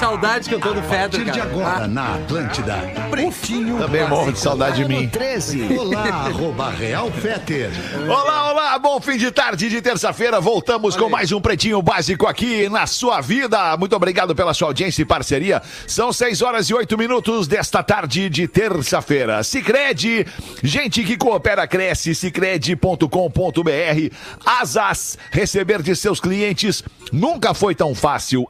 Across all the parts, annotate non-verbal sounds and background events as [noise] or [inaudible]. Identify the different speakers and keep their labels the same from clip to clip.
Speaker 1: Saudade que eu tô do
Speaker 2: A partir
Speaker 1: Fedro,
Speaker 2: de
Speaker 1: cara.
Speaker 2: agora na Atlântida, Pretinho
Speaker 3: Também morro de saudade de mim.
Speaker 2: 13. Olá, arroba Real Feter.
Speaker 3: Olá, olá, bom fim de tarde de terça-feira. Voltamos com mais um Pretinho Básico aqui na sua vida. Muito obrigado pela sua audiência e parceria. São 6 horas e 8 minutos desta tarde de terça-feira. Sicredi, gente que coopera cresce, sicredi.com.br. Asas, receber de seus clientes nunca foi tão fácil.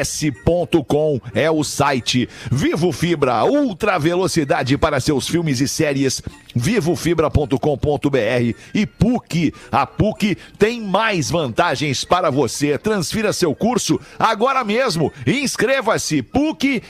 Speaker 3: ASAAS.com é o site. Vivo Fibra, ultra velocidade para seus filmes e séries. Vivofibra.com.br e PUC. A PUC tem mais vantagens para você. Transfira seu curso agora mesmo. Inscreva-se PUCRS.br.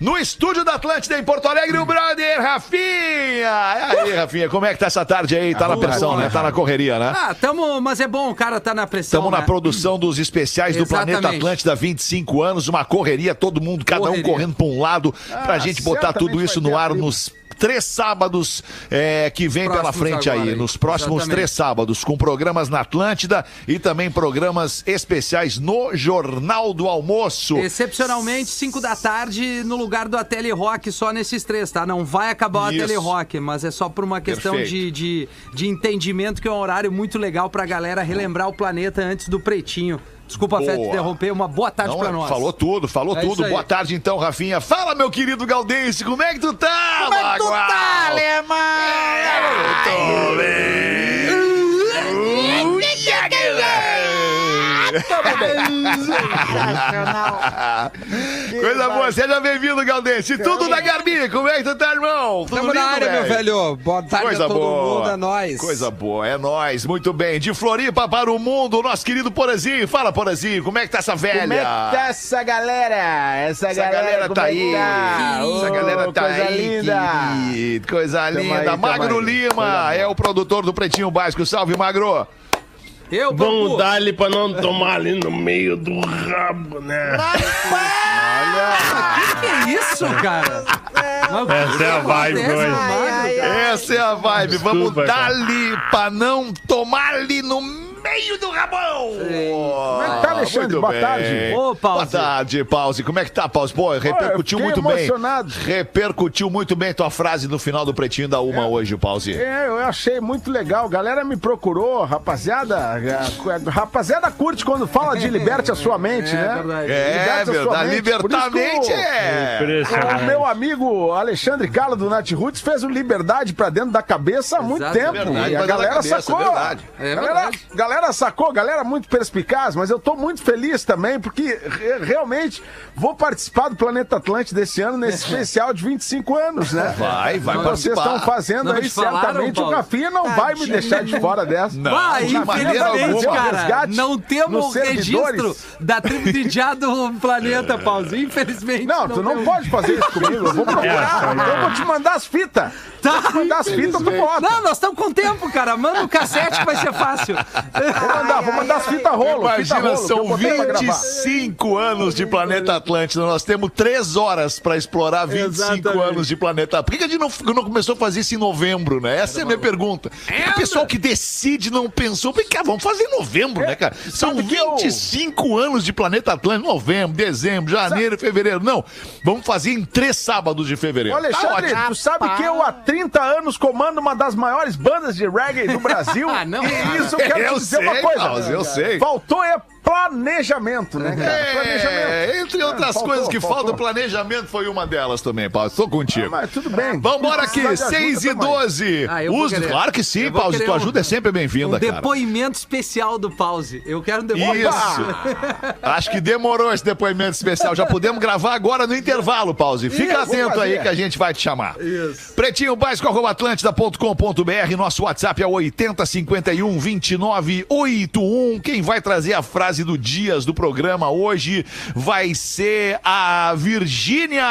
Speaker 3: No estúdio da Atlântida em Porto Alegre, o brother Rafinha. E aí, Rafinha, como é que tá essa tarde aí? Tá na pressão, né? Tá na correria, né?
Speaker 1: Ah, tamo, mas é bom, o cara tá na pressão.
Speaker 3: Estamos na
Speaker 1: né?
Speaker 3: produção dos especiais do
Speaker 1: Exatamente.
Speaker 3: Planeta Atlântida, 25 anos, uma correria, todo mundo, cada um
Speaker 1: Correria.
Speaker 3: correndo para um lado, pra
Speaker 4: Ah,
Speaker 3: gente botar tudo isso no ar nos três sábados é, que vem pela frente
Speaker 1: agora
Speaker 3: aí,
Speaker 1: aí.
Speaker 3: nos próximos
Speaker 1: Exatamente.
Speaker 3: três sábados, com programas na Atlântida e também programas especiais no Jornal do Almoço.
Speaker 1: Excepcionalmente, 5 da tarde, no lugar do Ateli Rock, só nesses três, tá? Não vai acabar o. Ateli Rock, mas é só por uma questão de, de, de entendimento que é um horário muito legal pra galera relembrar o planeta antes do pretinho. Desculpa, Fé, interromper. Uma boa tarde
Speaker 3: é,
Speaker 1: nós.
Speaker 3: Falou tudo, falou
Speaker 1: É
Speaker 3: tudo. Boa tarde então, Rafinha. Fala, meu querido Galdense, como é que tu tá?
Speaker 1: Como é que tu tá, alemão?
Speaker 3: Eu tô bem. Coisa boa, seja bem-vindo, Galdense. Tudo na Garbi, como é que tu tá, irmão? Tudo
Speaker 5: Tamo na
Speaker 3: lindo,
Speaker 5: área, meu velho. Boa tarde
Speaker 3: Coisa
Speaker 5: a todo
Speaker 3: boa.
Speaker 5: mundo, é nóis.
Speaker 3: Coisa boa, é nóis. Muito bem. De Floripa para o mundo, nosso querido Porazinho. Fala, Porazinho, como é que tá essa velha?
Speaker 4: Como é que tá essa galera? Essa,
Speaker 3: Essa galera
Speaker 4: como
Speaker 3: tá
Speaker 4: é
Speaker 3: aí.
Speaker 4: tá?
Speaker 3: Essa galera tá
Speaker 4: coisa
Speaker 3: aí.
Speaker 4: linda.
Speaker 3: querido. Coisa
Speaker 4: Tamo
Speaker 3: linda.
Speaker 4: aí,
Speaker 3: Magro
Speaker 4: aí.
Speaker 3: Lima é o produtor do Pretinho Básico. Salve, Magro.
Speaker 1: Eu,
Speaker 6: Vamos
Speaker 1: Bambu.
Speaker 6: dar ali pra não tomar ali no meio do rabo, né?
Speaker 1: Que é isso, cara? Que
Speaker 6: Essa é a
Speaker 1: que
Speaker 6: vibe hoje.
Speaker 3: Essa é a vibe. Vamos
Speaker 6: cara.
Speaker 3: dar-lhe pra não tomar-lhe no meio do rabão. Como
Speaker 4: é que tá, Alexandre? Boa tarde.
Speaker 1: Ô, Pause.
Speaker 3: Boa tarde, Pause. Como é que tá, Pause? Pô, repercutiu muito bem.
Speaker 4: emocionado.
Speaker 3: Repercutiu muito bem tua frase no final do Pretinho da Uma hoje, Pause.
Speaker 4: É, eu achei muito legal. Galera me procurou, rapaziada. a- Rapaziada curte quando fala de liberte a sua mente,
Speaker 1: É
Speaker 4: né?
Speaker 1: verdade.
Speaker 3: É,
Speaker 4: Liberte a sua
Speaker 3: verdade. Libertar a mente
Speaker 4: o-
Speaker 3: é.
Speaker 4: O meu amigo Alexandre Carlos do Nat Roots fez o Liberdade pra dentro da cabeça há muito
Speaker 1: Exato,
Speaker 4: tempo.
Speaker 3: verdade,
Speaker 4: e a galera
Speaker 3: cabeça,
Speaker 4: sacou.
Speaker 3: é verdade.
Speaker 1: É
Speaker 4: galera,
Speaker 1: verdade.
Speaker 4: Galera sacou, galera muito perspicaz, mas eu tô muito feliz também, porque re- realmente vou participar do Planeta Atlântida desse ano, nesse [laughs] especial de 25 anos, né?
Speaker 3: Vai, vai
Speaker 4: Então vocês
Speaker 3: participar.
Speaker 4: estão fazendo
Speaker 1: Não
Speaker 4: aí,
Speaker 1: falaram,
Speaker 4: certamente o
Speaker 1: Paulo?
Speaker 4: Rafinha não vai me deixar de fora dessa.
Speaker 3: Não,
Speaker 1: Vai,
Speaker 3: de maneira
Speaker 1: infelizmente,
Speaker 3: alguma.
Speaker 1: cara, não temos o registro da tribo de Diá do planeta, Pause. Infelizmente.
Speaker 4: Não, tu não
Speaker 1: temos.
Speaker 4: pode fazer isso comigo. Eu vou [laughs] procurar.
Speaker 6: É,
Speaker 4: eu vou te mandar as fitas.
Speaker 1: Tá.
Speaker 4: Vou mandar as fitas, tu bota.
Speaker 1: Não, nós estamos com tempo, cara. Manda o cassete que vai ser fácil.
Speaker 4: Vou mandar, vou mandar as fitas rolo. fita
Speaker 3: Imagina,
Speaker 4: rolo, que eu
Speaker 3: são
Speaker 4: botei pra gravar.
Speaker 3: 25 anos de Planeta Atlântida. Nós temos 3 horas pra explorar 25
Speaker 1: Exatamente.
Speaker 3: anos de Planeta Por que que a gente não, não começou a fazer isso em novembro, né? Essa é a minha pergunta. O pessoal que decide não pensou? Por que, ah, vamos fazer em novembro, né, cara? São
Speaker 4: sabe que eu-
Speaker 3: 25 anos de Planeta Atlântida. Novembro, dezembro, janeiro, fevereiro. Não, vamos fazer em três sábados de fevereiro.
Speaker 4: Ô, Alexandre,
Speaker 3: Tá ótimo.
Speaker 4: tu sabe que eu há 30 anos comando uma das maiores bandas de reggae do Brasil? [laughs]
Speaker 1: Ah, não,
Speaker 4: E isso [laughs] eu quero
Speaker 3: Eu
Speaker 4: te dizer
Speaker 3: sei,
Speaker 4: uma coisa.
Speaker 3: Klaus, eu sei.
Speaker 4: Faltou é planejamento, né, cara? planejamento.
Speaker 3: É, entre outras
Speaker 4: Ah, faltou,
Speaker 3: coisas que
Speaker 4: faltou.
Speaker 3: faltam, planejamento foi uma delas também, Paulo. Tô contigo.
Speaker 4: Mas tudo bem.
Speaker 3: Vambora aqui,
Speaker 4: Precisar de ajuda,
Speaker 3: 6 e
Speaker 4: tamo aí.
Speaker 3: 12.
Speaker 1: Ah, querer.
Speaker 3: claro que sim, Pause. Tua
Speaker 1: um-
Speaker 3: ajuda é sempre bem-vinda,
Speaker 1: Um
Speaker 3: cara.
Speaker 1: depoimento especial do Pause. Eu quero um depoimento.
Speaker 3: Isso. Acho que demorou esse depoimento especial. Já podemos gravar agora no intervalo, Pause. Fica
Speaker 4: Isso,
Speaker 3: atento aí que a gente vai te chamar.
Speaker 1: Isso.
Speaker 3: Pretinho básico, arroba atlântida.com.br. Nosso WhatsApp é 8051 2981. Quem vai trazer a frase frase do Dias do programa hoje vai ser a Virgínia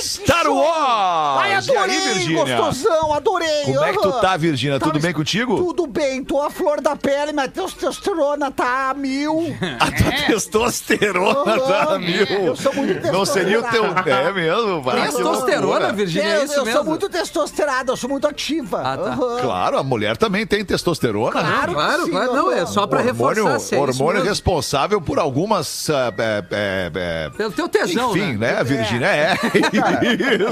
Speaker 3: Star! Wars.
Speaker 5: Ai,
Speaker 3: E
Speaker 5: adorei,
Speaker 3: aí, Virgínia?
Speaker 5: gostosão, adorei.
Speaker 3: Como é que tu tá, Virgínia? Tudo
Speaker 5: Tá-
Speaker 3: bem contigo?
Speaker 5: Tudo bem, tô a flor da pele, mas testosterona tá a mil.
Speaker 3: A [laughs] tua testosterona tá
Speaker 5: Aham.
Speaker 3: mil.
Speaker 5: Eu sou muito
Speaker 3: Não seria o teu.
Speaker 5: testosterona.
Speaker 3: É mesmo, vai.
Speaker 1: Testosterona, Virgínia,
Speaker 5: eu,
Speaker 1: é isso
Speaker 5: eu
Speaker 1: mesmo?
Speaker 5: sou muito testosterada, eu sou muito ativa.
Speaker 1: Ah, tá.
Speaker 5: Aham.
Speaker 3: Claro, a mulher também tem testosterona, né?
Speaker 5: Claro,
Speaker 1: Claro,
Speaker 5: que sim,
Speaker 1: claro. Não, é só pra
Speaker 3: hormônio,
Speaker 1: reforçar. é
Speaker 3: hormônio
Speaker 1: mesmo.
Speaker 3: Responsável por algumas. ah, é, é, é,
Speaker 1: Pelo teu tesão,
Speaker 3: Enfim,
Speaker 1: né?
Speaker 3: né, Virgínia? É. [laughs]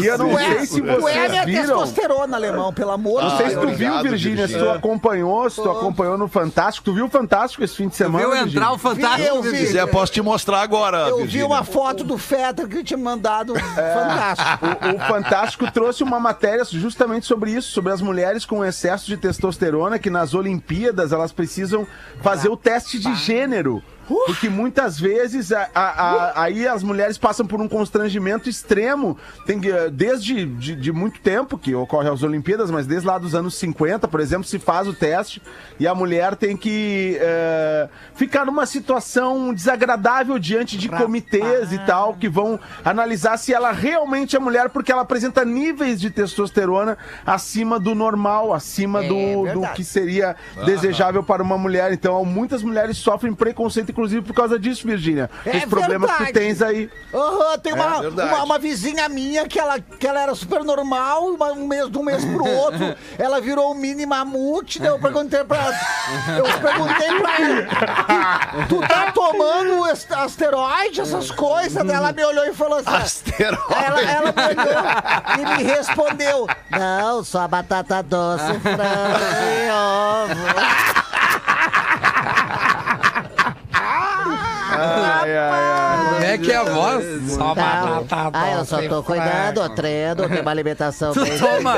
Speaker 4: E eu não
Speaker 5: é,
Speaker 4: sei se
Speaker 5: tu é minha
Speaker 4: viram.
Speaker 5: testosterona, alemão, pelo amor
Speaker 4: Não
Speaker 5: de
Speaker 4: sei se
Speaker 5: Deus.
Speaker 4: tu viu, Virgínia, se tu acompanhou, se tu acompanhou no Fantástico. Tu viu o Fantástico esse fim de semana?
Speaker 1: Viu
Speaker 4: Virgínia?
Speaker 1: entrar o Fantástico,
Speaker 5: Eu vi.
Speaker 3: Se quiser, posso te mostrar agora.
Speaker 5: Eu vi uma foto do Fetter que tinha mandado fantástico.
Speaker 4: O, o Fantástico trouxe uma matéria justamente sobre isso, sobre as mulheres com excesso de testosterona, que nas Olimpíadas elas precisam fazer o teste de gênero. Porque muitas vezes a- a- a- aí as mulheres passam por um constrangimento extremo. Tem, eh, desde de, de muito tempo que ocorre as Olimpíadas, mas desde lá dos anos 50, por exemplo, se faz o teste e a mulher tem que eh, ficar numa situação desagradável diante de comitês e tal, que vão analisar se ela realmente é mulher, porque ela apresenta níveis de testosterona acima do normal, acima do, do
Speaker 5: verdade.
Speaker 4: que seria desejável para uma mulher. Então, muitas mulheres sofrem preconceito, inclusive por causa disso, Virgínia.
Speaker 5: É
Speaker 4: Os problemas que tu tens aí.
Speaker 5: Aham, tem uma,
Speaker 3: verdade.
Speaker 5: uma, uma vizinha minha que ela, que ela era super normal, uma- um mês de um mês pro outro, [laughs] ela virou um mini mamute, daí eu perguntei pra ela, eu perguntei pra ela, tu tá tomando asteroide, essas coisas? Daí ela me olhou e falou assim,
Speaker 3: Asteroide.
Speaker 5: ela, ela me olhou e me respondeu, não, só batata doce, frango e [laughs] ovo.
Speaker 4: Ai, ai, ai.
Speaker 1: Como é que é a voz? Só
Speaker 5: Não.
Speaker 1: batata
Speaker 5: Ah, eu só tô cuidando, treino, tenho uma alimentação
Speaker 1: Tu
Speaker 5: bem
Speaker 1: toma,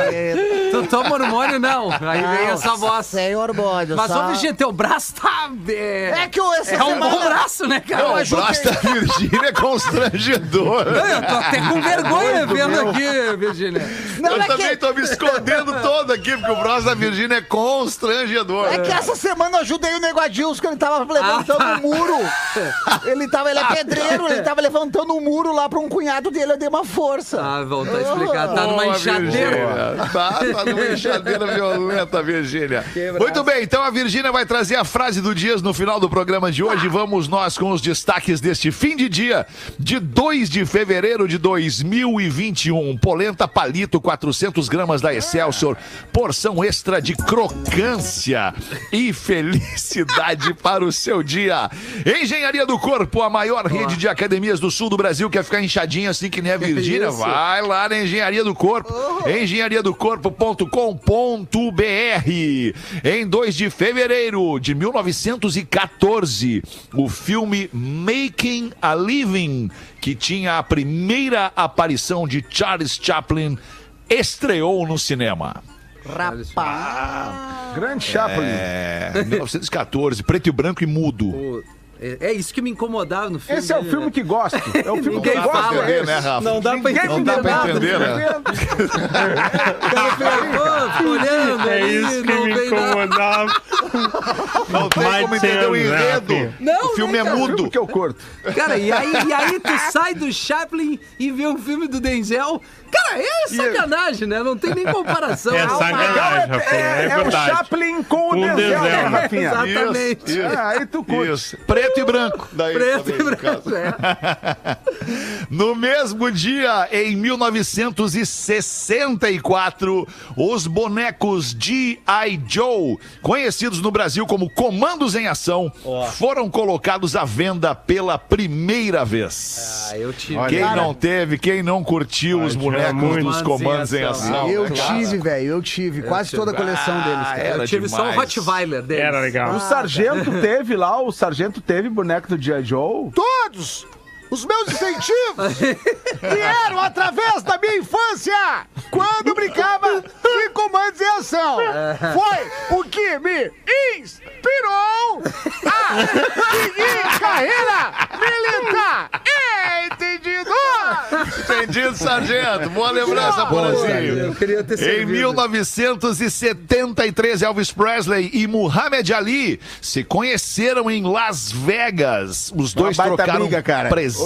Speaker 1: tu toma hormônio, não. Aí vem
Speaker 5: Não,
Speaker 1: essa voz.
Speaker 5: Sem hormônio,
Speaker 1: Mas,
Speaker 5: só...
Speaker 1: ô, Virgínia, teu braço tá...
Speaker 5: É que eu, essa
Speaker 1: É um
Speaker 5: semana...
Speaker 1: bom braço, né, cara?
Speaker 3: Não, o braço da Virgínia é constrangedor.
Speaker 1: Eu tô até com vergonha vendo aqui, Virgínia.
Speaker 5: Não,
Speaker 3: eu
Speaker 5: é
Speaker 3: também
Speaker 5: que...
Speaker 3: tô me escondendo todo aqui, porque o braço da Virgínia é constrangedor.
Speaker 5: É que essa semana eu ajudei o Nego Adilson, que ele tava levantando
Speaker 1: Ah,
Speaker 5: um muro. [laughs] Ele tava, ele é pedreiro, ele tava levantando um muro lá pra um cunhado dele, eu dei uma força.
Speaker 1: Ah, volta a explicar. Tá numa
Speaker 3: Boa,
Speaker 1: enxadeira.
Speaker 3: Virgínia. Tá, tá numa enxadeira violenta, Virgínia. Muito bem, então a Virgínia vai trazer a frase do Dias no final do programa de hoje. Vamos nós com os destaques deste fim de dia, de 2 de fevereiro de 2021. Polenta palito, 400 gramas da Excelsior, porção extra de crocância e felicidade [laughs] para o seu dia. Engenharia do Corpo, a maior rede de academias do sul do Brasil, quer ficar inchadinha assim que nem a [laughs] Virgínia? Vai lá na Engenharia do Corpo, engenhariadocorpo.com.br. Em 2 de fevereiro de 1914, o filme Making a Living, que tinha a primeira aparição de Charles Chaplin, estreou no cinema.
Speaker 5: Rapaz.
Speaker 4: Grande Chaplin.
Speaker 3: É, 1914, preto e branco e mudo.
Speaker 1: Pô, É é isso que me incomodava no filme.
Speaker 4: Esse é o
Speaker 1: dele,
Speaker 4: filme
Speaker 1: né?
Speaker 4: que gosto. É o [laughs] filme
Speaker 1: Ninguém
Speaker 4: que
Speaker 3: Dá pra
Speaker 4: é
Speaker 3: entender,
Speaker 4: esse.
Speaker 3: né, Rafa?
Speaker 1: Não dá pra
Speaker 4: Ninguém
Speaker 3: Não
Speaker 1: entender.
Speaker 3: dá pra
Speaker 4: nada,
Speaker 3: entender, né?
Speaker 1: O cara fica, pô, fica olhando
Speaker 6: É
Speaker 1: ali,
Speaker 6: isso que
Speaker 1: não
Speaker 6: me
Speaker 1: nada.
Speaker 6: incomodava.
Speaker 3: Não tem
Speaker 6: Vai
Speaker 3: como
Speaker 6: ser
Speaker 3: entender o
Speaker 6: o
Speaker 3: enredo.
Speaker 1: Não,
Speaker 3: o filme
Speaker 1: né,
Speaker 3: é
Speaker 1: cara?
Speaker 4: É o
Speaker 3: mudo.
Speaker 4: filme que eu curto.
Speaker 1: Cara, e aí, e aí tu sai do Chaplin e vê um filme do Denzel. Cara, é sacanagem, né? Não tem nem comparação. [laughs]
Speaker 6: É
Speaker 1: Ah,
Speaker 6: sacanagem, Rafinha,
Speaker 4: É,
Speaker 6: é
Speaker 4: é o. Chaplin com o
Speaker 6: Com o
Speaker 4: Denzel, né, Rafinha?
Speaker 1: Exatamente.
Speaker 3: Isso, isso.
Speaker 4: Ah, aí tu curte.
Speaker 3: Isso. Preto e branco. [laughs] Daí,
Speaker 1: Preto
Speaker 3: também,
Speaker 1: e branco, é. [laughs]
Speaker 3: No mesmo dia, em 1964, os bonecos G.I. Joe, conhecidos no Brasil como Comandos em Ação, foram colocados à venda pela primeira vez.
Speaker 1: Ah, eu tive.
Speaker 3: Quem
Speaker 5: Cara,
Speaker 3: não teve, quem não curtiu os
Speaker 6: tinha
Speaker 3: bonecos
Speaker 6: muito.
Speaker 3: dos Comandos em Ação?
Speaker 5: Eu
Speaker 3: né, cara?
Speaker 5: tive, velho, eu tive. Quase toda a coleção deles.
Speaker 3: Ah,
Speaker 5: cara.
Speaker 3: era
Speaker 1: Eu tive só o
Speaker 3: demais.
Speaker 1: Rottweiler deles.
Speaker 6: Era legal.
Speaker 4: O sargento teve lá, o sargento teve boneco do G.I. Joe.
Speaker 5: Todos! Os meus incentivos vieram através da minha infância, quando brincava em comandos em ação. Foi o que me inspirou a seguir carreira militar. Entendido?
Speaker 3: Dito Sargento. Boa lembrança,
Speaker 1: ter
Speaker 3: Em
Speaker 1: servido.
Speaker 3: 1973, Elvis Presley e Muhammad Ali se conheceram em Las Vegas. Os dois trocaram
Speaker 4: briga, cara.
Speaker 3: presentes.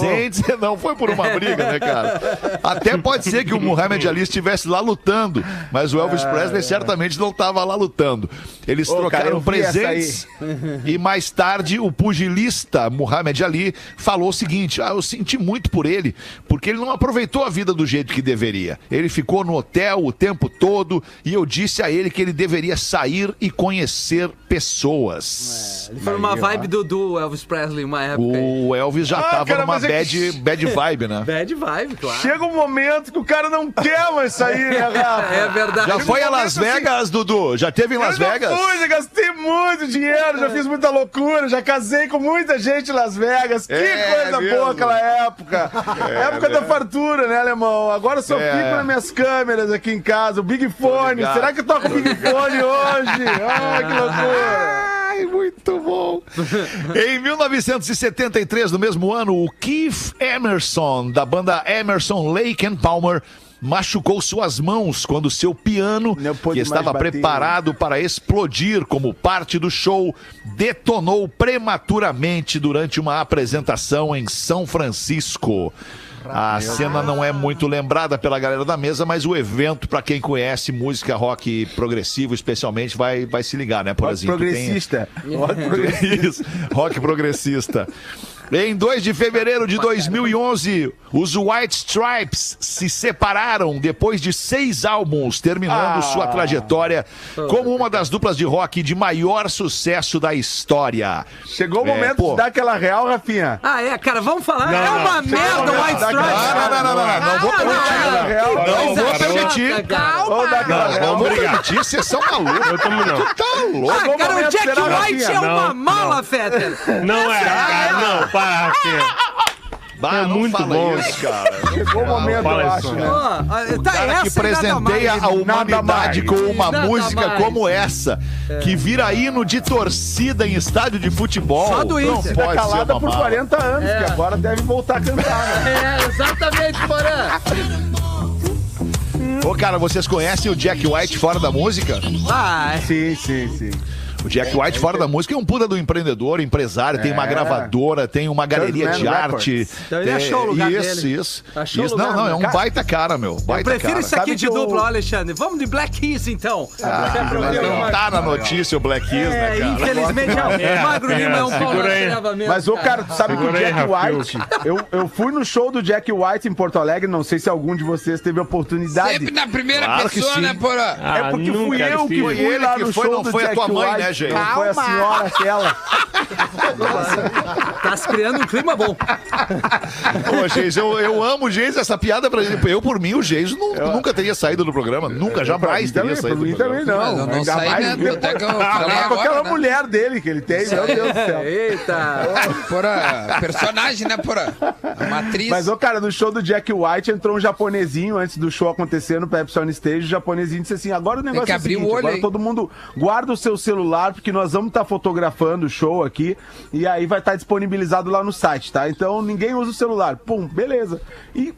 Speaker 3: Não foi por uma briga, né, cara? Até pode ser que o Muhammad Ali estivesse lá lutando, mas o Elvis Presley certamente não estava lá lutando. Eles
Speaker 4: cara,
Speaker 3: trocaram
Speaker 4: essa
Speaker 3: presentes e mais tarde o pugilista Muhammad Ali falou o seguinte: ah, eu senti muito por ele, porque ele não aproveitou a vida do jeito que deveria. Ele ficou no hotel o tempo todo e eu disse a ele que ele deveria sair e conhecer pessoas.
Speaker 1: Ele foi uma vibe do, do Elvis Presley, uma época.
Speaker 3: O Elvis já
Speaker 4: Ah,
Speaker 3: tava
Speaker 4: cara,
Speaker 3: numa
Speaker 4: é
Speaker 3: bad,
Speaker 4: que-
Speaker 3: bad vibe, né?
Speaker 1: Bad vibe, claro.
Speaker 4: Chega um momento que o cara não quer mais sair, né, Rafa?
Speaker 1: É verdade.
Speaker 3: Já foi a Las
Speaker 4: assim-
Speaker 3: Vegas, Dudu? Já teve em Las
Speaker 4: eu
Speaker 3: Vegas?
Speaker 4: já fui, já gastei muito dinheiro, já fiz muita loucura, já casei com muita gente em Las Vegas. Que
Speaker 3: É
Speaker 4: coisa
Speaker 3: mesmo.
Speaker 4: boa aquela época. época da fartura, né, alemão? Agora só
Speaker 3: É.
Speaker 4: fico nas minhas câmeras aqui em casa, o Big Fone. Será que eu toco o Big Fone hoje? [laughs] Ai, que loucura.
Speaker 3: Ai, muito bom. [laughs] em 1973, no mesmo ano, o Keith Emerson, da banda Emerson Lake and Palmer, machucou suas mãos quando seu piano, que estava
Speaker 4: bater.
Speaker 3: preparado para explodir como parte do show, detonou prematuramente durante uma apresentação em São Francisco. A cena não é muito lembrada pela galera da mesa, mas o evento, para quem conhece música rock progressivo, especialmente, vai, vai se ligar, né, Porazinho? Tu tem-
Speaker 4: Progressista. Rock progressista.
Speaker 3: isso, rock progressista. Em 2 de fevereiro de 2011, os White Stripes se separaram depois de seis álbuns, terminando
Speaker 4: Ah.
Speaker 3: sua trajetória como uma das duplas de rock de maior sucesso da história.
Speaker 4: Chegou o
Speaker 3: É,
Speaker 4: momento
Speaker 3: pô.
Speaker 4: de dar aquela real, Rafinha.
Speaker 1: Ah, é, cara, vamos falar.
Speaker 6: Não,
Speaker 1: é
Speaker 6: não.
Speaker 1: uma merda o White Stripes.
Speaker 3: Não, não, não, não, não, não vou permitir.
Speaker 1: não, não.
Speaker 3: Não vou permitir.
Speaker 4: aquela
Speaker 3: Não, vamos permitir, vocês são malucos.
Speaker 6: Eu também não.
Speaker 3: Tu tá louco.
Speaker 1: Ah, cara, o Jack White é uma
Speaker 6: Não,
Speaker 1: mala, Fetter.
Speaker 6: Não é, cara, não, para, Rafinha.
Speaker 3: Bah,
Speaker 6: É muito
Speaker 3: fala
Speaker 6: bom.
Speaker 3: isso, cara.
Speaker 4: Chegou o momento,
Speaker 6: fala
Speaker 4: eu acho, né?
Speaker 1: Ah, tá,
Speaker 3: cara que
Speaker 1: essa nada
Speaker 3: presenteia a humanidade com uma
Speaker 1: Nada
Speaker 3: música
Speaker 1: mais.
Speaker 3: como essa, que vira hino de torcida em estádio de futebol.
Speaker 1: Só do
Speaker 3: não pode ser
Speaker 4: calada por
Speaker 3: mala.
Speaker 4: 40 anos,
Speaker 1: É.
Speaker 4: que agora deve voltar a cantar, né? [laughs]
Speaker 1: É, exatamente, Porã.
Speaker 3: Ô, cara, vocês conhecem o Jack White fora da música?
Speaker 1: Vai.
Speaker 4: Sim, sim, sim.
Speaker 3: O Jack White fora da música é um puta do empreendedor, empresário, tem uma
Speaker 4: É.
Speaker 3: gravadora, tem uma galeria de arte.
Speaker 1: Então ele achou o lugar
Speaker 3: isso,
Speaker 1: dele.
Speaker 3: Isso,
Speaker 1: Achou
Speaker 3: isso. Não, não, é um
Speaker 1: cara.
Speaker 3: baita cara, meu. Baita
Speaker 1: Prefiro
Speaker 3: cara.
Speaker 1: isso aqui
Speaker 4: Sabe
Speaker 1: de
Speaker 4: o-
Speaker 1: dupla, Alexandre. Vamos de Black Keys, então.
Speaker 3: Ah, não tá na notícia o Black Keys,
Speaker 1: É,
Speaker 3: né, cara?
Speaker 1: infelizmente,
Speaker 6: É,
Speaker 1: o Magro Lima é um pau.
Speaker 4: Mas, ô, cara, tu sabe que o Jack. White. Eu, eu fui no show do Jack White em Porto Alegre, não sei se algum de vocês teve a oportunidade.
Speaker 7: Sempre na primeira
Speaker 3: Claro
Speaker 7: pessoa, né, Porã?
Speaker 4: É
Speaker 6: Ah,
Speaker 4: porque fui
Speaker 6: nunca
Speaker 4: eu que fui lá
Speaker 3: que
Speaker 4: no
Speaker 3: foi,
Speaker 4: show
Speaker 3: não
Speaker 4: do
Speaker 3: foi a
Speaker 4: Jack
Speaker 3: tua mãe,
Speaker 4: White.
Speaker 3: Gente?
Speaker 4: Não foi a senhora aquela.
Speaker 1: Tá se criando um clima bom.
Speaker 3: Ô, Geis, eu, eu amo o Geis, essa piada pra ele. Eu, por mim, o Geis nu- nunca teria saído do programa. Nunca, jamais
Speaker 4: Pra
Speaker 3: teria saído
Speaker 4: também,
Speaker 3: do programa.
Speaker 4: também não.
Speaker 7: Eu não
Speaker 4: Ainda
Speaker 7: saí,
Speaker 4: mais
Speaker 7: né?
Speaker 4: depois-
Speaker 7: Até que eu [laughs] falei agora,
Speaker 4: aquela
Speaker 7: né?
Speaker 4: mulher dele que ele tem, meu Deus do céu.
Speaker 1: Eita.
Speaker 7: Porã, personagem, né, Porã? Uma atriz.
Speaker 4: Mas, ô, cara, no show do Jack White entrou um japonesinho antes do show acontecer no Pepsi On Stage. O japonesinho disse assim: agora o negócio
Speaker 7: que
Speaker 4: é o
Speaker 7: abrir o
Speaker 4: seguinte,
Speaker 7: olho
Speaker 4: agora
Speaker 7: aí."
Speaker 4: todo mundo guarda o seu celular, porque nós vamos estar fotografando o show aqui e aí vai estar disponibilizado lá no site, tá? Então ninguém usa o celular. Pum, beleza. E.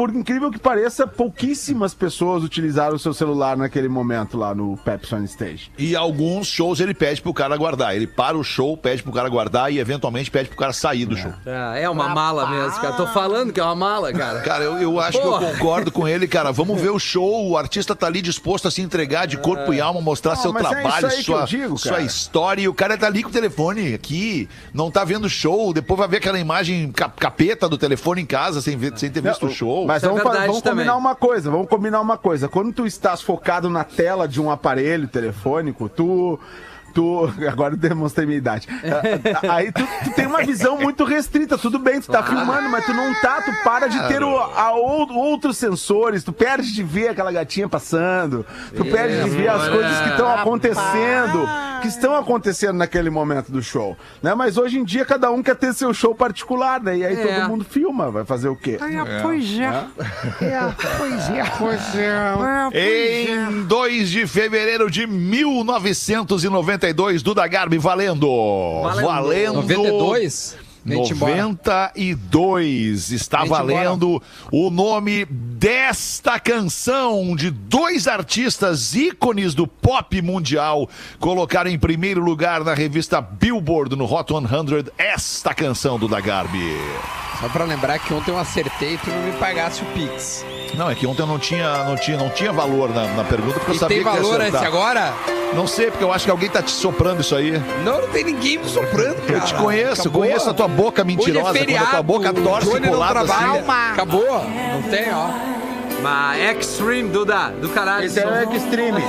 Speaker 4: Por incrível que pareça, pouquíssimas pessoas utilizaram o seu celular naquele momento lá no Pepsi On Stage.
Speaker 3: E alguns shows ele pede pro cara guardar. Ele para o show, pede pro cara guardar e eventualmente pede pro cara sair do show.
Speaker 1: É, é uma mala mesmo, cara. Tô falando que é uma mala, cara. [laughs]
Speaker 3: Cara, eu, eu acho
Speaker 1: Porra.
Speaker 3: que eu concordo com ele, cara. Vamos ver o show. O artista tá ali disposto a se entregar de corpo e alma, mostrar seu
Speaker 4: mas é
Speaker 3: trabalho,
Speaker 4: que
Speaker 3: sua,
Speaker 4: digo,
Speaker 3: sua história. E o cara tá ali com o telefone aqui, não tá vendo o show. Depois vai ver aquela imagem cap- capeta do telefone em casa sem, ver, sem ter visto o show.
Speaker 4: Mas
Speaker 1: Isso é
Speaker 4: vamos, vamos
Speaker 1: também.
Speaker 4: combinar uma coisa, vamos combinar uma coisa. Quando tu estás focado na tela de um aparelho telefônico, tu. Tu. Agora eu demonstrei minha idade. Ah, Aí tu, tu tem uma visão muito restrita. Tudo bem, tu tá filmando, mas tu não tá, tu para de ter o, a ou- outros sensores, tu perde de ver aquela gatinha passando, tu perde de ver as coisas que estão acontecendo, que estão acontecendo naquele momento do show. Né? Mas hoje em dia cada um quer ter seu show particular, né? E aí
Speaker 1: É.
Speaker 4: todo mundo filma, vai fazer o quê? [laughs]
Speaker 3: Em 2 de fevereiro de 1992, Duda Garbi valendo.
Speaker 1: Valendo.
Speaker 3: Valendo.
Speaker 7: 92? Vem-te embora.
Speaker 3: 92 está valendo o nome desta canção de dois artistas ícones do pop mundial colocaram em primeiro lugar na revista Billboard no Hot 100 esta canção do Dagarbi.
Speaker 7: Só pra lembrar que ontem eu acertei e tu não me pagasse o Pix.
Speaker 3: Não, é que ontem eu não tinha, não tinha, não tinha valor na, na pergunta porque eu
Speaker 7: E
Speaker 3: sabia
Speaker 7: tem
Speaker 3: que ia
Speaker 7: valor
Speaker 3: acertar.
Speaker 7: esse agora?
Speaker 3: Não sei, porque eu acho que alguém tá te soprando isso aí.
Speaker 7: Não, não tem ninguém me soprando, cara.
Speaker 3: Eu te conheço,
Speaker 7: Acabou.
Speaker 3: conheço a tua boca mentirosa,
Speaker 7: Hoje é
Speaker 3: quando a
Speaker 7: feriado,
Speaker 3: tua boca torce lado
Speaker 7: trabalha.
Speaker 3: assim.
Speaker 7: Acabou, não tem, ó.
Speaker 1: Mas Extreme, Duda, do caralho.
Speaker 4: Esse é o Extreme.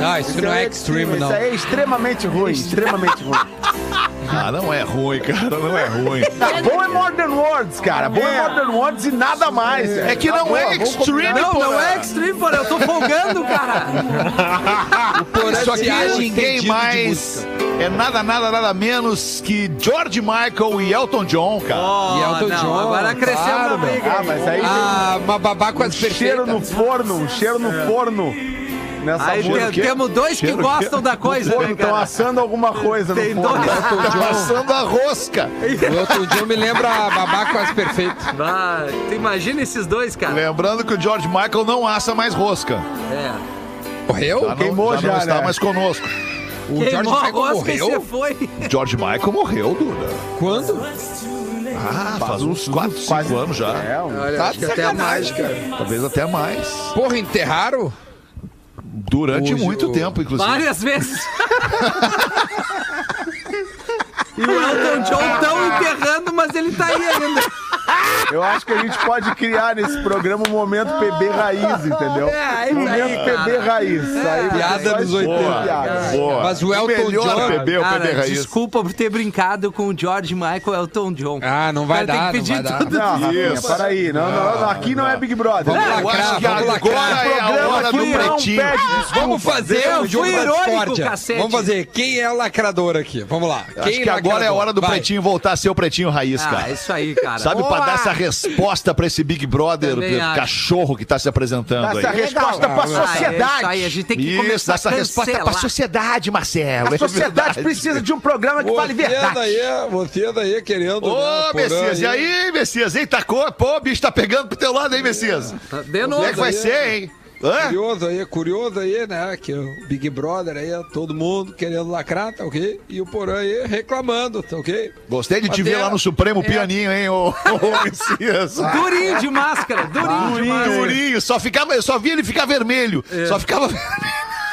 Speaker 7: Não, isso não é extreme, não.
Speaker 4: Isso aí é extremamente ruim, extremamente ruim. [laughs]
Speaker 3: Ah, não é ruim, cara, não é ruim.
Speaker 4: Tá bom é Modern Words, cara. Bom é Modern Words e nada mais.
Speaker 3: É que não
Speaker 4: Tá
Speaker 3: é extreme.
Speaker 1: Não,
Speaker 3: porra.
Speaker 1: não é Extreme, porra. Eu tô folgando, cara. [laughs]
Speaker 3: Isso aqui é ninguém mais. É nada, nada, nada menos que George Michael e Elton John, cara.
Speaker 1: Oh,
Speaker 7: E Elton
Speaker 1: não,
Speaker 7: John,
Speaker 1: agora cresceu
Speaker 7: claro, meu.
Speaker 1: briga.
Speaker 4: Ah, mas aí
Speaker 7: Ah, uma babá quase
Speaker 4: um cheiro no forno, um cheiro no forno. Nessa
Speaker 1: Aí
Speaker 4: música.
Speaker 1: tem- temos dois que
Speaker 3: Cheiro,
Speaker 1: gostam da coisa,
Speaker 4: Forno,
Speaker 1: né,
Speaker 4: estão assando alguma coisa
Speaker 1: Tem
Speaker 4: no forno.
Speaker 1: dois.
Speaker 3: Tá passando [laughs] a rosca.
Speaker 7: O Elton John me lembra a babá quase perfeita.
Speaker 1: Ah, tu imagina esses dois, cara.
Speaker 3: Lembrando que o George Michael não assa mais rosca.
Speaker 1: É.
Speaker 7: Morreu?
Speaker 3: Já não,
Speaker 4: Queimou
Speaker 3: já não
Speaker 4: já,
Speaker 3: está
Speaker 4: né?
Speaker 3: mais conosco.
Speaker 7: O George
Speaker 1: Queimou a
Speaker 7: Michael morreu?
Speaker 1: foi.
Speaker 3: George Michael morreu, Duda.
Speaker 7: Quando?
Speaker 3: Ah, faz uns 4, 5 anos já.
Speaker 4: É, um-
Speaker 1: Olha,
Speaker 7: Tá
Speaker 1: acho que
Speaker 7: de
Speaker 1: até
Speaker 7: sacanagem,
Speaker 1: mais,
Speaker 7: cara.
Speaker 3: Talvez até mais.
Speaker 7: Porra, enterraram?
Speaker 3: Durante
Speaker 7: Hoje
Speaker 3: muito
Speaker 7: o-
Speaker 3: tempo, inclusive.
Speaker 1: Várias vezes. [laughs] e o Elton John tão enterrando, mas ele tá aí ainda.
Speaker 4: Eu acho que a gente pode criar nesse programa um momento PB raiz, entendeu?
Speaker 1: É, isso
Speaker 4: momento
Speaker 1: aí,
Speaker 4: PB
Speaker 1: cara.
Speaker 4: raiz. Aí
Speaker 7: Piada dos
Speaker 4: escuta
Speaker 7: 80.
Speaker 4: piada.
Speaker 3: Boa.
Speaker 7: Mas o Elton
Speaker 3: melhor
Speaker 7: John-
Speaker 3: PB, o
Speaker 1: Cara,
Speaker 3: PB Raiz.
Speaker 1: desculpa por ter brincado com o George Michael Elton John.
Speaker 7: Ah, não vai
Speaker 1: Cara,
Speaker 7: dar,
Speaker 1: tem
Speaker 7: não
Speaker 1: que pedir
Speaker 7: dar.
Speaker 1: tudo.
Speaker 4: Não, Rafinha, para aí. Não, não, não, aqui não é Big Brother.
Speaker 7: Vamos
Speaker 3: Eu
Speaker 7: lacrar,
Speaker 3: acho que
Speaker 7: vamos
Speaker 3: agora é a hora do
Speaker 4: não
Speaker 3: pretinho.
Speaker 7: Vamos fazer o jogo da discórdia. Vamos fazer. Quem é o lacrador aqui? Vamos lá.
Speaker 3: Acho que agora é a hora do pretinho voltar a ser o pretinho raiz,
Speaker 1: Ah,
Speaker 3: cara.
Speaker 1: isso aí, cara.
Speaker 3: Sabe, pra dar essa resposta pra esse Big Brother cachorro que tá se apresentando
Speaker 4: Dá essa
Speaker 3: aí.
Speaker 4: resposta pra
Speaker 1: Ah, é isso aí, a
Speaker 4: sociedade.
Speaker 1: gente tem que
Speaker 3: Isso,
Speaker 1: começar
Speaker 3: dá essa
Speaker 1: a
Speaker 3: resposta pra
Speaker 1: cancelar.
Speaker 3: sociedade, Marcelo.
Speaker 4: A sociedade precisa de um programa que fale
Speaker 7: Você
Speaker 4: verdade.
Speaker 7: daí, você daí querendo.
Speaker 3: Ô,
Speaker 7: né,
Speaker 3: Messias, e aí, Messias? Eita, cor, pô, o bicho tá pegando pro teu lado, hein, Messias?
Speaker 1: De
Speaker 3: Como
Speaker 1: novo.
Speaker 3: é que vai
Speaker 7: aí.
Speaker 3: ser, hein? Hã?
Speaker 7: Curioso aí, curioso aí, né? Que o Big Brother aí, todo mundo querendo lacrar, tá ok? E o Porã aí reclamando, tá ok?
Speaker 3: Gostei de te
Speaker 7: Até-
Speaker 3: ver lá no Supremo
Speaker 1: É.
Speaker 3: pianinho, hein, ô, [laughs] ô Messias.
Speaker 1: Durinho de máscara, durinho de máscara.
Speaker 3: Durinho, só ficava, eu só via ele ficar vermelho. Só ficava [laughs]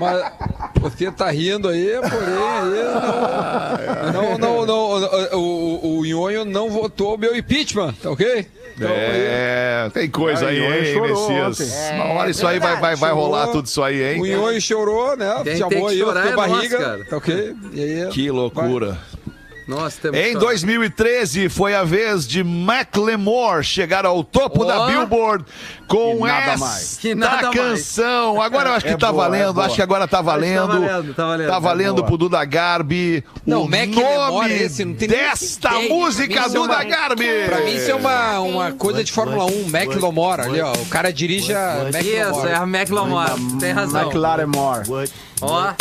Speaker 7: Mas você tá rindo aí, porém aí não, não, não, não, o, o, o Nhonho não votou o meu impeachment, tá ok? Então, aí,
Speaker 3: É, tem coisa aí, hein,
Speaker 4: chorou
Speaker 3: Messias?
Speaker 4: ontem.
Speaker 3: Uma hora isso aí vai, vai, vai
Speaker 7: chorou.
Speaker 3: rolar tudo isso aí,
Speaker 7: o
Speaker 3: hein?
Speaker 7: Nhonho chorou, né?
Speaker 1: Quem
Speaker 7: Chamou
Speaker 1: tem que
Speaker 7: aí o
Speaker 1: chorar
Speaker 7: teu
Speaker 1: é
Speaker 7: barriga,
Speaker 1: cara.
Speaker 7: tá ok? E aí,
Speaker 3: Que loucura.
Speaker 1: Nossa, temos
Speaker 3: Em
Speaker 1: que-
Speaker 3: 2013 foi a vez de Macklemore chegar ao topo
Speaker 1: Ó.
Speaker 3: da Billboard com
Speaker 4: Que nada
Speaker 3: essa
Speaker 4: mais.
Speaker 1: Que nada mais.
Speaker 3: canção. Agora eu acho que
Speaker 4: É
Speaker 3: tá
Speaker 4: boa, é
Speaker 3: valendo,
Speaker 4: boa.
Speaker 3: acho que agora tá valendo.
Speaker 1: valendo, tá valendo.
Speaker 3: Tá valendo
Speaker 4: É
Speaker 3: pro Duda Garbi.
Speaker 7: Não,
Speaker 3: o
Speaker 7: Macklemore
Speaker 3: nome
Speaker 7: é esse, não tem
Speaker 3: desta
Speaker 7: ideia.
Speaker 3: música
Speaker 7: isso é
Speaker 3: Duda
Speaker 7: uma-
Speaker 3: Garbi.
Speaker 7: Pra mim isso é uma, uma coisa de Fórmula 1, McLemore ali, ó. O cara dirige a
Speaker 1: Isso,
Speaker 7: McLemore.
Speaker 1: é a McLemore. Tem razão.
Speaker 4: McLaren Moore.
Speaker 1: Ó,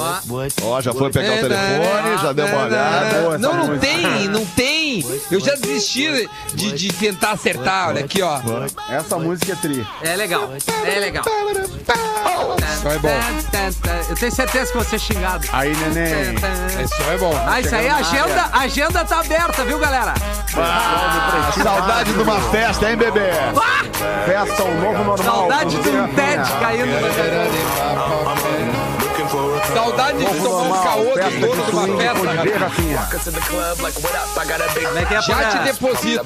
Speaker 1: ó.
Speaker 3: Ó, já foi pegar o telefone, já deu uma olhada.
Speaker 7: Não, não tem, não tem. Eu já desisti de, de tentar acertar, olha aqui, ó.
Speaker 4: Essa música é tri.
Speaker 1: É legal, é legal.
Speaker 7: Isso é bom.
Speaker 1: Eu tenho certeza que você é xingado.
Speaker 4: Aí, neném.
Speaker 7: Isso é bom.
Speaker 1: Ah, isso aí, a agenda, a agenda tá aberta, viu, galera?
Speaker 3: Ah, saudade de uma festa, hein, bebê?
Speaker 4: Festa, o novo normal.
Speaker 1: Saudade de um. TED caindo.
Speaker 7: Saudade de tomar um caô de dono de uma festa,
Speaker 4: Rafinha.
Speaker 1: Como é que é,
Speaker 7: Já te deposito.